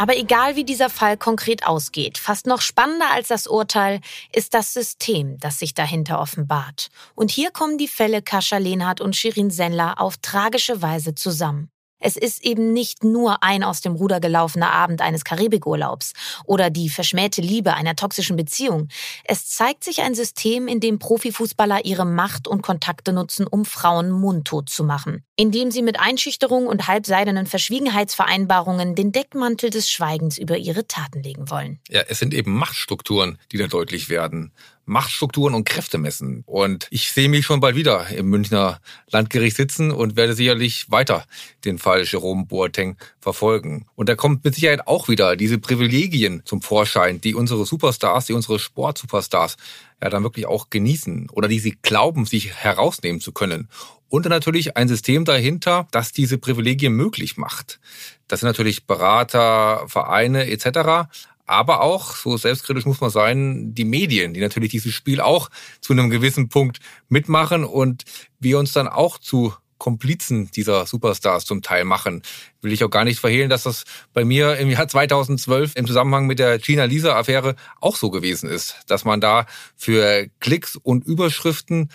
Aber egal wie dieser Fall konkret ausgeht, fast noch spannender als das Urteil ist das System, das sich dahinter offenbart. Und hier kommen die Fälle Kascha Lehnhardt und Shirin Sendler auf tragische Weise zusammen. Es ist eben nicht nur ein aus dem Ruder gelaufener Abend eines Karibikurlaubs oder die verschmähte Liebe einer toxischen Beziehung. Es zeigt sich ein System, in dem Profifußballer ihre Macht und Kontakte nutzen, um Frauen mundtot zu machen. Indem sie mit Einschüchterung und halbseidenen Verschwiegenheitsvereinbarungen den Deckmantel des Schweigens über ihre Taten legen wollen. Ja, es sind eben Machtstrukturen, die da deutlich werden. Machtstrukturen und Kräfte messen. Und ich sehe mich schon bald wieder im Münchner Landgericht sitzen und werde sicherlich weiter den Fall Jerome Boateng verfolgen. Und da kommt mit Sicherheit auch wieder diese Privilegien zum Vorschein, die unsere Superstars, die unsere Sportsuperstars ja dann wirklich auch genießen oder die sie glauben, sich herausnehmen zu können. Und natürlich ein System dahinter, das diese Privilegien möglich macht. Das sind natürlich Berater, Vereine etc aber auch, so selbstkritisch muss man sein, die Medien, die natürlich dieses Spiel auch zu einem gewissen Punkt mitmachen und wir uns dann auch zu Komplizen dieser Superstars zum Teil machen. Will ich auch gar nicht verhehlen, dass das bei mir im Jahr 2012 im Zusammenhang mit der China-Lisa-Affäre auch so gewesen ist, dass man da für Klicks und Überschriften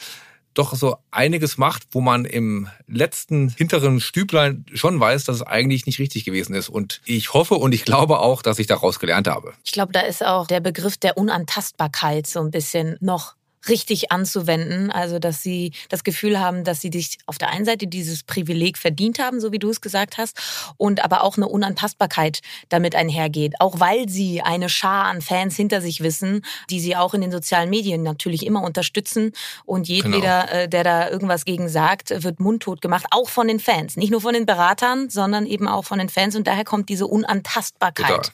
doch so einiges macht, wo man im letzten hinteren Stüblein schon weiß, dass es eigentlich nicht richtig gewesen ist. Und ich hoffe und ich glaube auch, dass ich daraus gelernt habe. Ich glaube, da ist auch der Begriff der Unantastbarkeit so ein bisschen noch richtig anzuwenden. Also, dass sie das Gefühl haben, dass sie sich auf der einen Seite dieses Privileg verdient haben, so wie du es gesagt hast, und aber auch eine Unantastbarkeit damit einhergeht. Auch weil sie eine Schar an Fans hinter sich wissen, die sie auch in den sozialen Medien natürlich immer unterstützen. Und jedweder, genau. Äh, der da irgendwas gegen sagt, wird mundtot gemacht, auch von den Fans. Nicht nur von den Beratern, sondern eben auch von den Fans. Und daher kommt diese Unantastbarkeit. Total.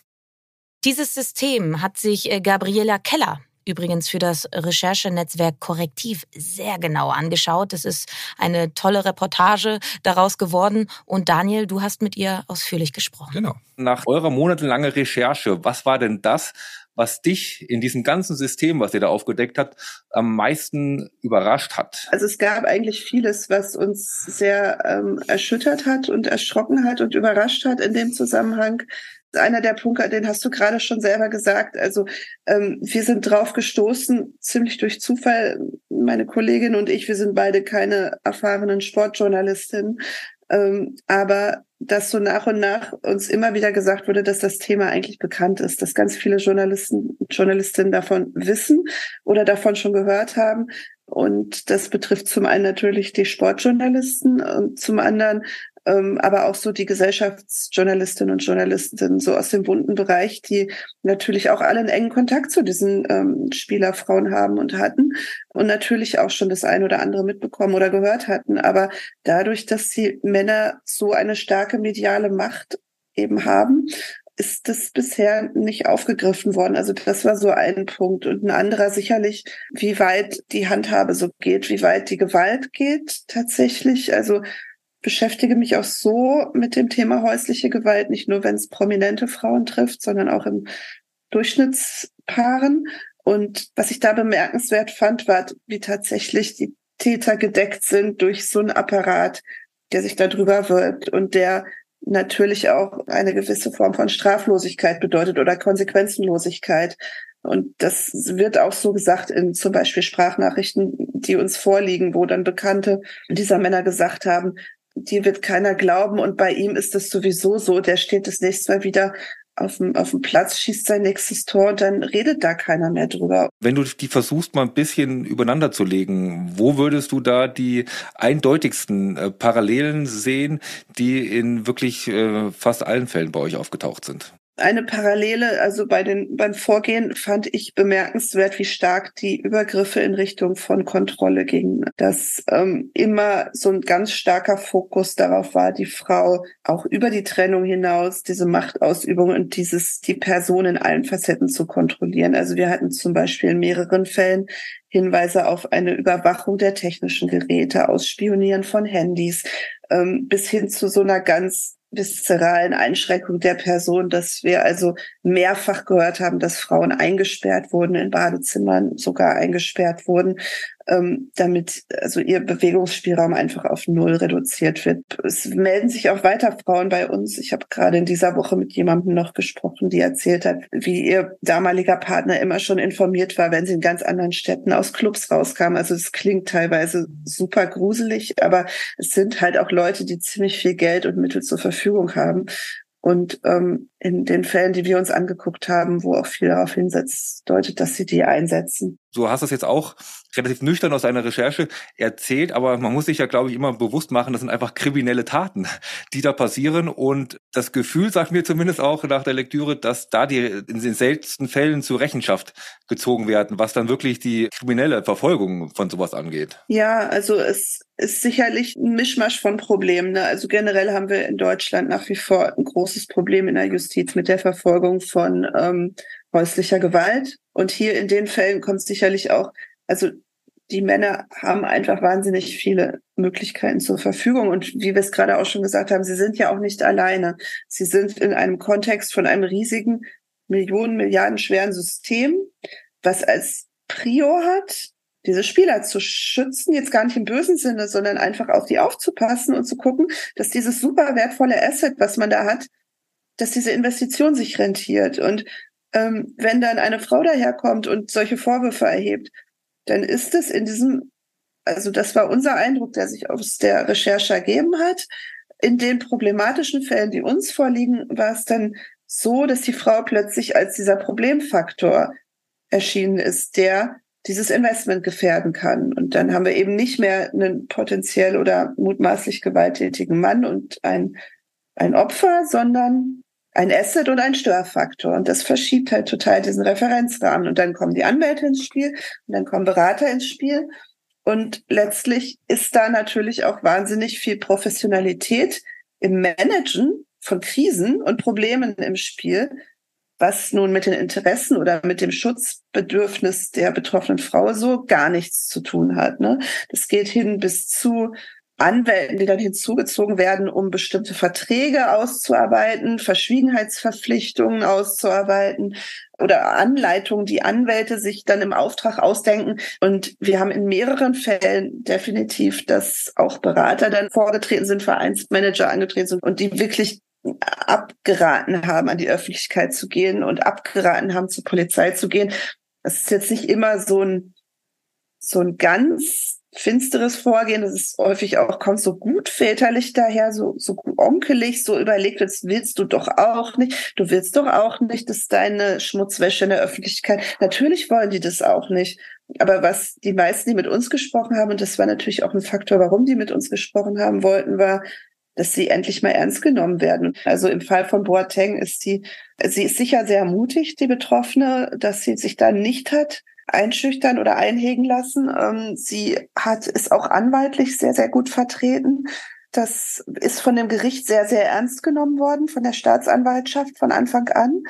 Dieses System hat sich äh, Gabriela Keller übrigens für das Recherchenetzwerk Korrektiv sehr genau angeschaut. Es ist eine tolle Reportage daraus geworden. Und Daniel, du hast mit ihr ausführlich gesprochen. Genau. Nach eurer monatelangen Recherche, was war denn das, was dich in diesem ganzen System, was ihr da aufgedeckt habt, am meisten überrascht hat? Also es gab eigentlich vieles, was uns sehr ähm, erschüttert hat und erschrocken hat und überrascht hat in dem Zusammenhang. Einer der Punkte, den hast du gerade schon selber gesagt. Also ähm, wir sind drauf gestoßen, ziemlich durch Zufall. Meine Kollegin und ich, wir sind beide keine erfahrenen Sportjournalistinnen, ähm, aber dass so nach und nach uns immer wieder gesagt wurde, dass das Thema eigentlich bekannt ist, dass ganz viele Journalisten, Journalistinnen davon wissen oder davon schon gehört haben. Und das betrifft zum einen natürlich die Sportjournalisten und zum anderen ähm, aber auch so die Gesellschaftsjournalistinnen und Journalisten so aus dem bunten Bereich, die natürlich auch alle einen engen Kontakt zu diesen ähm, Spielerfrauen haben und hatten und natürlich auch schon das ein oder andere mitbekommen oder gehört hatten. Aber dadurch, dass die Männer so eine starke mediale Macht eben haben, ist das bisher nicht aufgegriffen worden. Also das war so ein Punkt. Und ein anderer sicherlich, wie weit die Handhabe so geht, wie weit die Gewalt geht tatsächlich. Also beschäftige mich auch so mit dem Thema häusliche Gewalt, nicht nur wenn es prominente Frauen trifft, sondern auch im Durchschnittspaaren. Und was ich da bemerkenswert fand, war, wie tatsächlich die Täter gedeckt sind durch so einen Apparat, der sich darüber wirkt und der natürlich auch eine gewisse Form von Straflosigkeit bedeutet oder Konsequenzenlosigkeit. Und das wird auch so gesagt in zum Beispiel Sprachnachrichten, die uns vorliegen, wo dann Bekannte dieser Männer gesagt haben, dir wird keiner glauben und bei ihm ist es sowieso so, der steht das nächste Mal wieder auf dem, auf dem Platz, schießt sein nächstes Tor und dann redet da keiner mehr drüber. Wenn du die versuchst, mal ein bisschen übereinander zu legen, wo würdest du da die eindeutigsten äh, Parallelen sehen, die in wirklich äh, fast allen Fällen bei euch aufgetaucht sind? Eine Parallele, also bei den, beim Vorgehen fand ich bemerkenswert, wie stark die Übergriffe in Richtung von Kontrolle gingen. Dass ähm, immer so ein ganz starker Fokus darauf war, die Frau auch über die Trennung hinaus, diese Machtausübung und dieses, die Person in allen Facetten zu kontrollieren. Also wir hatten zum Beispiel in mehreren Fällen Hinweise auf eine Überwachung der technischen Geräte, Ausspionieren von Handys, ähm, bis hin zu so einer ganz viszeralen Einschränkung der Person, dass wir also mehrfach gehört haben, dass Frauen eingesperrt wurden, in Badezimmern sogar eingesperrt wurden, ähm, damit also ihr Bewegungsspielraum einfach auf null reduziert wird. Es melden sich auch weiter Frauen bei uns. Ich habe gerade in dieser Woche mit jemandem noch gesprochen, die erzählt hat, wie ihr damaliger Partner immer schon informiert war, wenn sie in ganz anderen Städten aus Clubs rauskamen. Also es klingt teilweise super gruselig, aber es sind halt auch Leute, die ziemlich viel Geld und Mittel zur Verfügung haben. Und ähm, in den Fällen, die wir uns angeguckt haben, wo auch viel darauf hinsetzt, deutet, dass sie die einsetzen. Du hast das jetzt auch relativ nüchtern aus deiner Recherche erzählt, aber man muss sich ja, glaube ich, immer bewusst machen, das sind einfach kriminelle Taten, die da passieren. Und das Gefühl sagt mir zumindest auch nach der Lektüre, dass da die in den seltensten Fällen zur Rechenschaft gezogen werden, was dann wirklich die kriminelle Verfolgung von sowas angeht. Ja, also es ist sicherlich ein Mischmasch von Problemen. Ne? Also generell haben wir in Deutschland nach wie vor ein großes Problem in der Justiz mit der Verfolgung von ähm, häuslicher Gewalt. Und hier in den Fällen kommt sicherlich auch also die Männer haben einfach wahnsinnig viele Möglichkeiten zur Verfügung. Und wie wir es gerade auch schon gesagt haben, sie sind ja auch nicht alleine. Sie sind in einem Kontext von einem riesigen, Millionen, Milliarden schweren System, was als Prio hat, diese Spieler zu schützen, jetzt gar nicht im bösen Sinne, sondern einfach auf die aufzupassen und zu gucken, dass dieses super wertvolle Asset, was man da hat, dass diese Investition sich rentiert. Und ähm, wenn dann eine Frau daherkommt und solche Vorwürfe erhebt, dann ist es in diesem, also das war unser Eindruck, der sich aus der Recherche ergeben hat. In den problematischen Fällen, die uns vorliegen, war es dann so, dass die Frau plötzlich als dieser Problemfaktor erschienen ist, der dieses Investment gefährden kann. Und dann haben wir eben nicht mehr einen potenziell oder mutmaßlich gewalttätigen Mann und ein, ein Opfer, sondern ein Asset und ein Störfaktor. Und das verschiebt halt total diesen Referenzrahmen. Und dann kommen die Anwälte ins Spiel und dann kommen Berater ins Spiel. Und letztlich ist da natürlich auch wahnsinnig viel Professionalität im Managen von Krisen und Problemen im Spiel, was nun mit den Interessen oder mit dem Schutzbedürfnis der betroffenen Frau so gar nichts zu tun hat. Ne? Das geht hin bis zu Anwälten, die dann hinzugezogen werden, um bestimmte Verträge auszuarbeiten, Verschwiegenheitsverpflichtungen auszuarbeiten oder Anleitungen, die Anwälte sich dann im Auftrag ausdenken. Und wir haben in mehreren Fällen definitiv, dass auch Berater dann vorgetreten sind, Vereinsmanager angetreten sind und die wirklich abgeraten haben, an die Öffentlichkeit zu gehen und abgeraten haben, zur Polizei zu gehen. Das ist jetzt nicht immer so ein, so ein ganz finsteres Vorgehen. Das ist häufig auch, kommt so gut väterlich daher, so, so onkelig, so überlegt, das willst du doch auch nicht. Du willst doch auch nicht, dass deine Schmutzwäsche in der Öffentlichkeit, natürlich wollen die das auch nicht. Aber was die meisten, die mit uns gesprochen haben, und das war natürlich auch ein Faktor, warum die mit uns gesprochen haben wollten, war, dass sie endlich mal ernst genommen werden. Also im Fall von Boateng ist sie, sie ist sicher sehr mutig, die Betroffene, dass sie sich da nicht hat einschüchtern oder einhegen lassen. Ähm, sie hat, ist auch anwaltlich sehr, sehr gut vertreten. Das ist von dem Gericht sehr, sehr ernst genommen worden, von der Staatsanwaltschaft von Anfang an.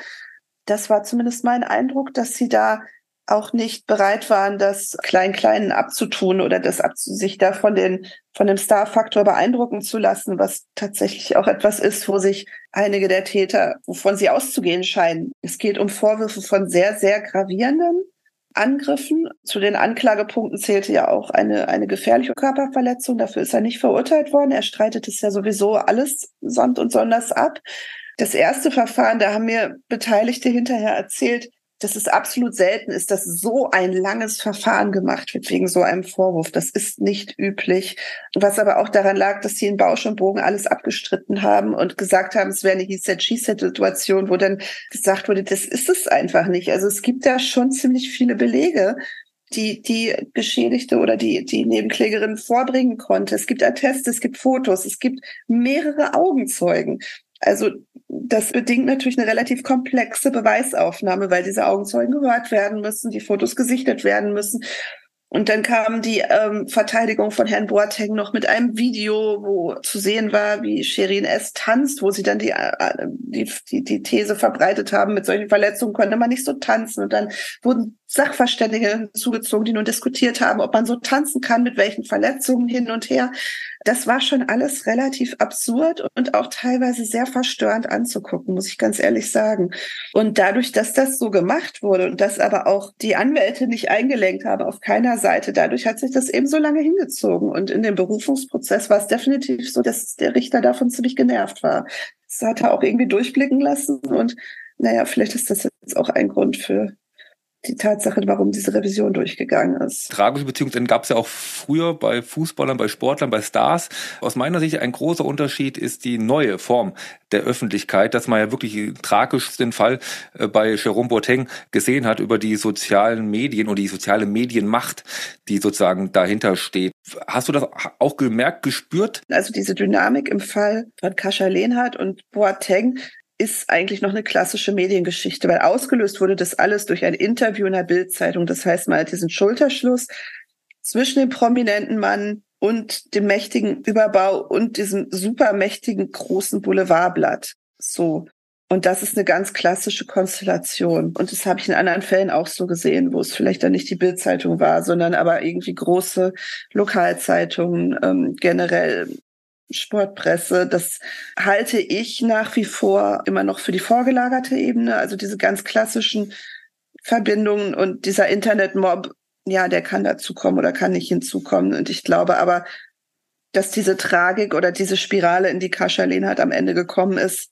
Das war zumindest mein Eindruck, dass sie da auch nicht bereit waren, das Klein-Kleinen abzutun oder das sich da von, den, von dem Star-Faktor beeindrucken zu lassen, was tatsächlich auch etwas ist, wo sich einige der Täter, wovon sie auszugehen scheinen. Es geht um Vorwürfe von sehr, sehr gravierenden Angriffen. Zu den Anklagepunkten zählte ja auch eine, eine gefährliche Körperverletzung. Dafür ist er nicht verurteilt worden. Er streitet es ja sowieso alles samt und sonders ab. Das erste Verfahren, da haben mir Beteiligte hinterher erzählt, dass es absolut selten ist, dass so ein langes Verfahren gemacht wird wegen so einem Vorwurf. Das ist nicht üblich. Was aber auch daran lag, dass sie in Bausch und Bogen alles abgestritten haben und gesagt haben, es wäre eine He-Said-She-Said-Situation, wo dann gesagt wurde, das ist es einfach nicht. Also es gibt da schon ziemlich viele Belege, die die Geschädigte oder die die Nebenklägerin vorbringen konnte. Es gibt Atteste, es gibt Fotos, es gibt mehrere Augenzeugen. Also das bedingt natürlich eine relativ komplexe Beweisaufnahme, weil diese Augenzeugen gehört werden müssen, die Fotos gesichtet werden müssen. Und dann kam die ähm, Verteidigung von Herrn Boateng noch mit einem Video, wo zu sehen war, wie Sherin S. tanzt, wo sie dann die, äh, die, die, die These verbreitet haben, mit solchen Verletzungen konnte man nicht so tanzen. Und dann wurden Sachverständige hinzugezogen, die nun diskutiert haben, ob man so tanzen kann, mit welchen Verletzungen hin und her. Das war schon alles relativ absurd und auch teilweise sehr verstörend anzugucken, muss ich ganz ehrlich sagen. Und dadurch, dass das so gemacht wurde und dass aber auch die Anwälte nicht eingelenkt haben auf keiner Seite, dadurch hat sich das eben so lange hingezogen. Und in dem Berufungsprozess war es definitiv so, dass der Richter davon ziemlich genervt war. Das hat er auch irgendwie durchblicken lassen und naja, vielleicht ist das jetzt auch ein Grund für die Tatsache, warum diese Revision durchgegangen ist. Tragische Beziehungen gab es ja auch früher bei Fußballern, bei Sportlern, bei Stars. Aus meiner Sicht ein großer Unterschied ist die neue Form der Öffentlichkeit, dass man ja wirklich den tragischsten Fall äh, bei Jerome Boateng gesehen hat über die sozialen Medien und die soziale Medienmacht, die sozusagen dahinter steht. Hast du das auch gemerkt, gespürt? Also diese Dynamik im Fall von Kascha Lehnhardt und Boateng ist eigentlich noch eine klassische Mediengeschichte, weil ausgelöst wurde das alles durch ein Interview in der Bildzeitung. Das heißt, man hat diesen Schulterschluss zwischen dem prominenten Mann und dem mächtigen Überbau und diesem supermächtigen großen Boulevardblatt. So. Und das ist eine ganz klassische Konstellation. Und das habe ich in anderen Fällen auch so gesehen, wo es vielleicht dann nicht die Bildzeitung war, sondern aber irgendwie große Lokalzeitungen, ähm, generell Sportpresse. Das halte ich nach wie vor immer noch für die vorgelagerte Ebene. Also diese ganz klassischen Verbindungen und dieser Internetmob, ja, der kann dazu kommen oder kann nicht hinzukommen. Und ich glaube aber, dass diese Tragik oder diese Spirale, in die Kascha Lehnhardt am Ende gekommen ist,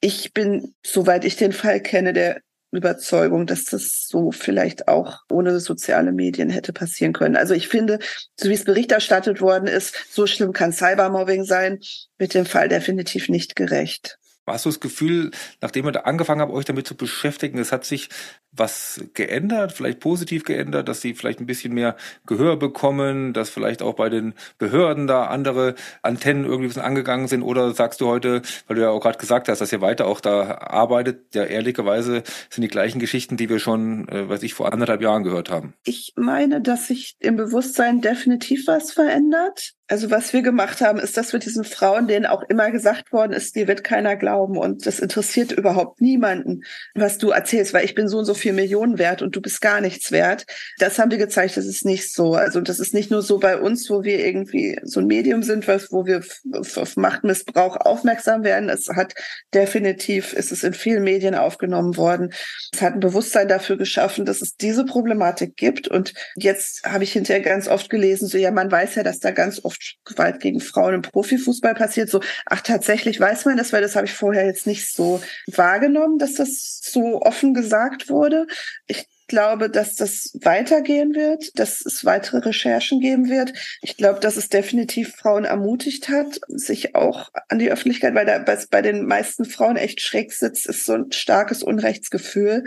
ich bin, soweit ich den Fall kenne, der Überzeugung, dass das so vielleicht auch ohne soziale Medien hätte passieren können. Also ich finde, so wie es Bericht erstattet worden ist, so schlimm kann Cybermobbing sein, mit dem Fall definitiv nicht gerecht. Hast du das Gefühl, nachdem ihr angefangen habt, euch damit zu beschäftigen, es hat sich was geändert, vielleicht positiv geändert, dass sie vielleicht ein bisschen mehr Gehör bekommen, dass vielleicht auch bei den Behörden da andere Antennen irgendwie ein bisschen angegangen sind? Oder sagst du heute, weil du ja auch gerade gesagt hast, dass ihr weiter auch da arbeitet, ja ehrlicherweise sind die gleichen Geschichten, die wir schon, äh, weiß ich, vor anderthalb Jahren gehört haben? Ich meine, dass sich im Bewusstsein definitiv was verändert. Also was wir gemacht haben, ist, dass wir diesen Frauen, denen auch immer gesagt worden ist, dir wird keiner glauben und das interessiert überhaupt niemanden, was du erzählst, weil ich bin so und so viel Millionen wert und du bist gar nichts wert. Das haben wir gezeigt, das ist nicht so. Also das ist nicht nur so bei uns, wo wir irgendwie so ein Medium sind, wo wir auf Machtmissbrauch aufmerksam werden. Es hat definitiv, ist es in vielen Medien aufgenommen worden. Es hat ein Bewusstsein dafür geschaffen, dass es diese Problematik gibt. Und jetzt habe ich hinterher ganz oft gelesen, so ja, man weiß ja, dass da ganz oft oft Gewalt gegen Frauen im Profifußball passiert. So, ach, tatsächlich weiß man das, weil das habe ich vorher jetzt nicht so wahrgenommen, dass das so offen gesagt wurde. Ich glaube, dass das weitergehen wird, dass es weitere Recherchen geben wird. Ich glaube, dass es definitiv Frauen ermutigt hat, sich auch an die Öffentlichkeit, weil da bei den meisten Frauen echt schräg sitzt, ist so ein starkes Unrechtsgefühl.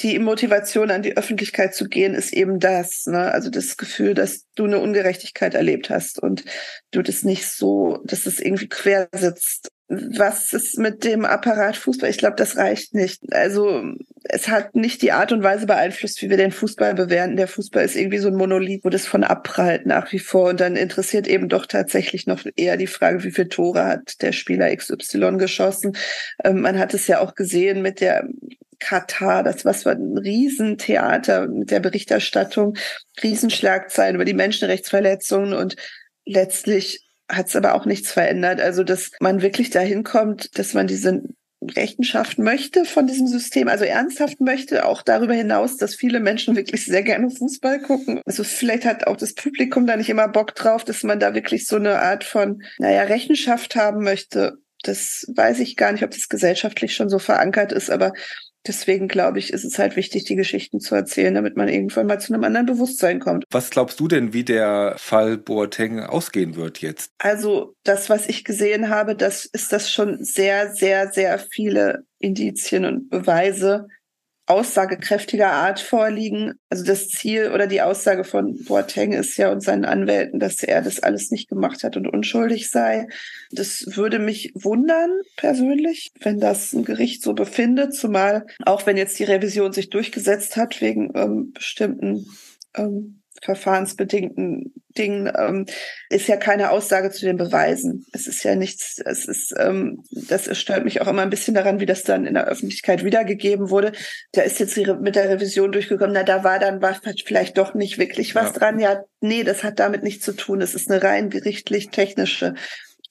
Die Motivation, an die Öffentlichkeit zu gehen, ist eben das. Ne? Also das Gefühl, dass du eine Ungerechtigkeit erlebt hast und du das nicht so, dass es irgendwie quer sitzt was ist mit dem Apparat Fußball? Ich glaube, das reicht nicht. Also es hat nicht die Art und Weise beeinflusst, wie wir den Fußball bewerten. Der Fußball ist irgendwie so ein Monolith, wo das von abprallt nach wie vor. Und dann interessiert eben doch tatsächlich noch eher die Frage, wie viele Tore hat der Spieler XY geschossen. Ähm, man hat es ja auch gesehen mit der Katar, das was war ein Riesentheater mit der Berichterstattung, Riesenschlagzeilen über die Menschenrechtsverletzungen und letztlich hat es aber auch nichts verändert. Also, dass man wirklich dahin kommt, dass man diese Rechenschaft möchte von diesem System, also ernsthaft möchte, auch darüber hinaus, dass viele Menschen wirklich sehr gerne Fußball gucken. Also vielleicht hat auch das Publikum da nicht immer Bock drauf, dass man da wirklich so eine Art von, naja, Rechenschaft haben möchte. Das weiß ich gar nicht, ob das gesellschaftlich schon so verankert ist, aber Deswegen glaube ich, ist es halt wichtig, die Geschichten zu erzählen, damit man irgendwann mal zu einem anderen Bewusstsein kommt. Was glaubst du denn, wie der Fall Boateng ausgehen wird jetzt? Also das, was ich gesehen habe, das ist das schon sehr, sehr, sehr viele Indizien und Beweise, aussagekräftiger Art vorliegen. Also das Ziel oder die Aussage von Boateng ist ja und seinen Anwälten, dass er das alles nicht gemacht hat und unschuldig sei. Das würde mich wundern persönlich, wenn das ein Gericht so befindet, zumal auch wenn jetzt die Revision sich durchgesetzt hat wegen ähm, bestimmten ähm, verfahrensbedingten Dingen ähm, ist ja keine Aussage zu den Beweisen. Es ist ja nichts, es ist, ähm, das stört mich auch immer ein bisschen daran, wie das dann in der Öffentlichkeit wiedergegeben wurde. Da ist jetzt mit der Revision durchgekommen, na, da war dann war vielleicht doch nicht wirklich was ja. dran. Ja, nee, das hat damit nichts zu tun. Es ist eine rein gerichtlich technische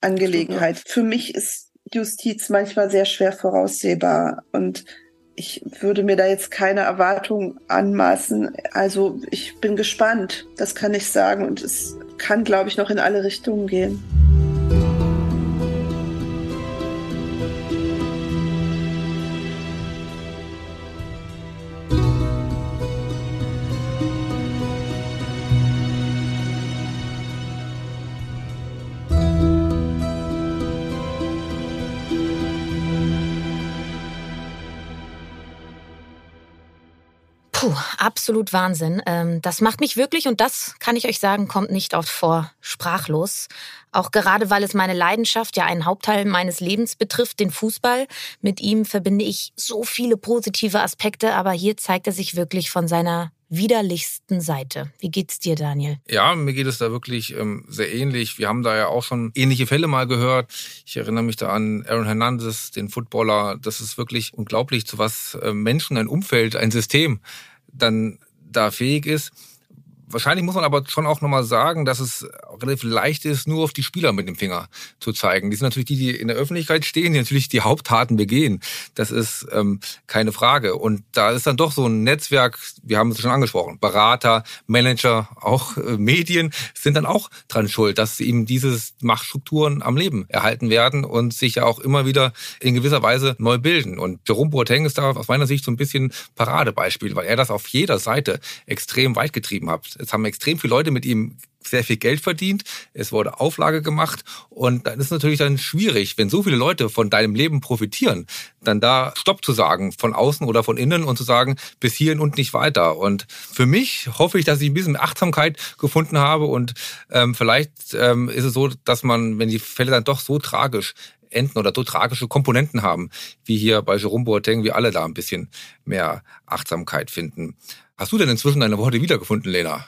Angelegenheit. Für mich ist Justiz manchmal sehr schwer voraussehbar und ich würde mir da jetzt keine Erwartung anmaßen. Also ich bin gespannt, das kann ich sagen. Und es kann, glaube ich, noch in alle Richtungen gehen. Puh, absolut Wahnsinn. Ähm, das macht mich wirklich, und das kann ich euch sagen, kommt nicht oft vor, sprachlos. Auch gerade, weil es meine Leidenschaft, ja einen Hauptteil meines Lebens betrifft, den Fußball. Mit ihm verbinde ich so viele positive Aspekte, aber hier zeigt er sich wirklich von seiner widerlichsten Seite. Wie geht's dir, Daniel? Ja, mir geht es da wirklich ähm, sehr ähnlich. Wir haben da ja auch schon ähnliche Fälle mal gehört. Ich erinnere mich da an Aaron Hernandez, den Footballer. Das ist wirklich unglaublich, zu was äh, Menschen, ein Umfeld, ein System dann da fähig ist. Wahrscheinlich muss man aber schon auch nochmal sagen, dass es relativ leicht ist, nur auf die Spieler mit dem Finger zu zeigen. Die sind natürlich die, die in der Öffentlichkeit stehen, die natürlich die Haupttaten begehen. Das ist ähm, keine Frage. Und da ist dann doch so ein Netzwerk, wir haben es schon angesprochen, Berater, Manager, auch äh, Medien sind dann auch dran schuld, dass eben diese Machtstrukturen am Leben erhalten werden und sich ja auch immer wieder in gewisser Weise neu bilden. Und Jerome Boateng ist da aus meiner Sicht so ein bisschen Paradebeispiel, weil er das auf jeder Seite extrem weit getrieben hat. Es haben extrem viele Leute mit ihm sehr viel Geld verdient, es wurde Auflage gemacht und dann ist natürlich dann schwierig, wenn so viele Leute von deinem Leben profitieren, dann da Stopp zu sagen, von außen oder von innen und zu sagen, bis hierhin und nicht weiter. Und für mich hoffe ich, dass ich ein bisschen Achtsamkeit gefunden habe und ähm, vielleicht ähm, ist es so, dass man, wenn die Fälle dann doch so tragisch enden oder so tragische Komponenten haben, wie hier bei Jerome Boateng, wie alle da ein bisschen mehr Achtsamkeit finden. Hast du denn inzwischen deine Worte wiedergefunden, Lena?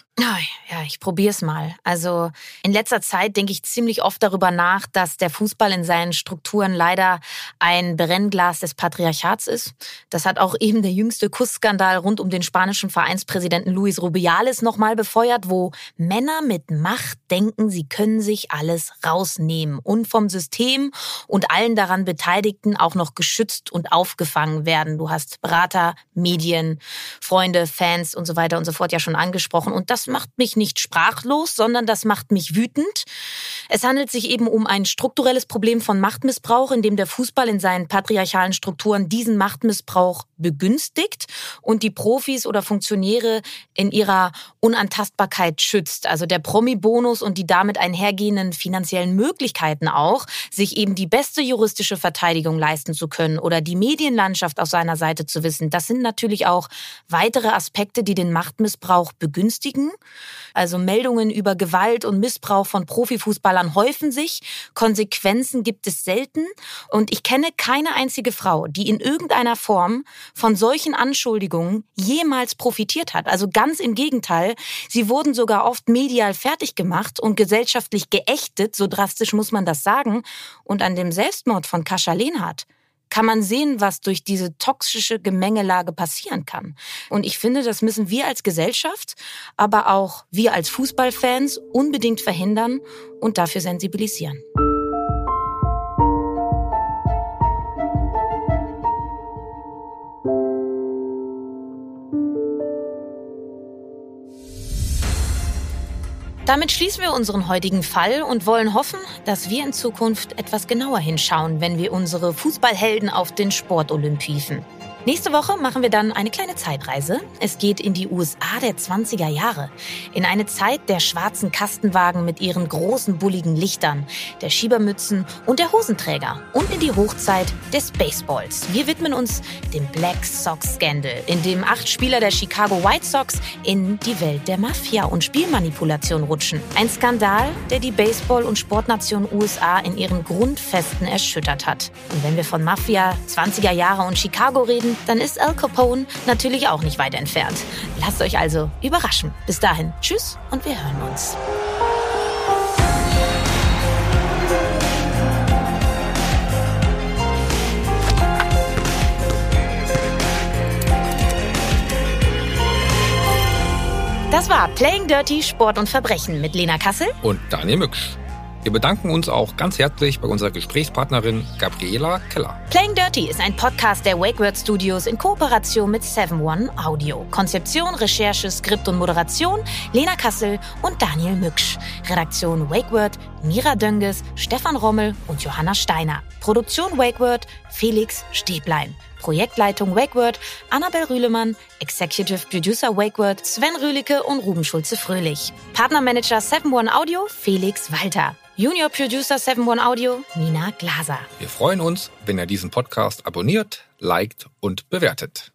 Ja, ich probier's mal. Also in letzter Zeit denke ich ziemlich oft darüber nach, dass der Fußball in seinen Strukturen leider ein Brennglas des Patriarchats ist. Das hat auch eben der jüngste Kussskandal rund um den spanischen Vereinspräsidenten Luis Rubiales nochmal befeuert, wo Männer mit Macht denken, sie können sich alles rausnehmen und vom System und allen daran Beteiligten auch noch geschützt und aufgefangen werden. Du hast Berater, Medien, Freunde, Fans und so weiter und so fort ja schon angesprochen. Und das macht mich nicht sprachlos, sondern das macht mich wütend. Es handelt sich eben um ein strukturelles Problem von Machtmissbrauch, in dem der Fußball in seinen patriarchalen Strukturen diesen Machtmissbrauch begünstigt und die Profis oder Funktionäre in ihrer Unantastbarkeit schützt. Also der Promi-Bonus und die damit einhergehenden finanziellen Möglichkeiten auch, sich eben die beste juristische Verteidigung leisten zu können oder die Medienlandschaft auf seiner Seite zu wissen. Das sind natürlich auch weitere Aspekte, die den Machtmissbrauch begünstigen. Also Meldungen über Gewalt und Missbrauch von Profifußballern häufen sich, Konsequenzen gibt es selten und ich kenne keine einzige Frau, die in irgendeiner Form von solchen Anschuldigungen jemals profitiert hat. Also ganz im Gegenteil, sie wurden sogar oft medial fertig gemacht und gesellschaftlich geächtet, so drastisch muss man das sagen. Und an dem Selbstmord von Kascha Lehnhardt kann man sehen, was durch diese toxische Gemengelage passieren kann. Und ich finde, das müssen wir als Gesellschaft, aber auch wir als Fußballfans unbedingt verhindern und dafür sensibilisieren. Damit schließen wir unseren heutigen Fall und wollen hoffen, dass wir in Zukunft etwas genauer hinschauen, wenn wir unsere Fußballhelden auf den Sportolympiefen. Nächste Woche machen wir dann eine kleine Zeitreise. Es geht in die USA der 20er Jahre. In eine Zeit der schwarzen Kastenwagen mit ihren großen bulligen Lichtern, der Schiebermützen und der Hosenträger. Und in die Hochzeit des Baseballs. Wir widmen uns dem Black Sox Scandal, in dem acht Spieler der Chicago White Sox in die Welt der Mafia und Spielmanipulation rutschen. Ein Skandal, der die Baseball- und Sportnation USA in ihren Grundfesten erschüttert hat. Und wenn wir von Mafia, 20er Jahre und Chicago reden, dann ist Al Capone natürlich auch nicht weit entfernt. Lasst euch also überraschen. Bis dahin, tschüss und wir hören uns. Das war Playing Dirty Sport und Verbrechen mit Lena Kassel und Daniel Mücksch. Wir bedanken uns auch ganz herzlich bei unserer Gesprächspartnerin Gabriela Keller. Playing Dirty ist ein Podcast der WakeWord Studios in Kooperation mit 7-One Audio. Konzeption, Recherche, Skript und Moderation Lena Kassel und Daniel Mücksch. Redaktion WakeWord Mira Dönges, Stefan Rommel und Johanna Steiner. Produktion WakeWord Felix Stäblein. Projektleitung WakeWord, Annabel Rühlemann, Executive Producer WakeWord, Sven Rühlicke und Ruben Schulze-Fröhlich. Partnermanager 7-One Audio, Felix Walter. Junior Producer 7-One Audio, Nina Glaser. Wir freuen uns, wenn ihr diesen Podcast abonniert, liked und bewertet.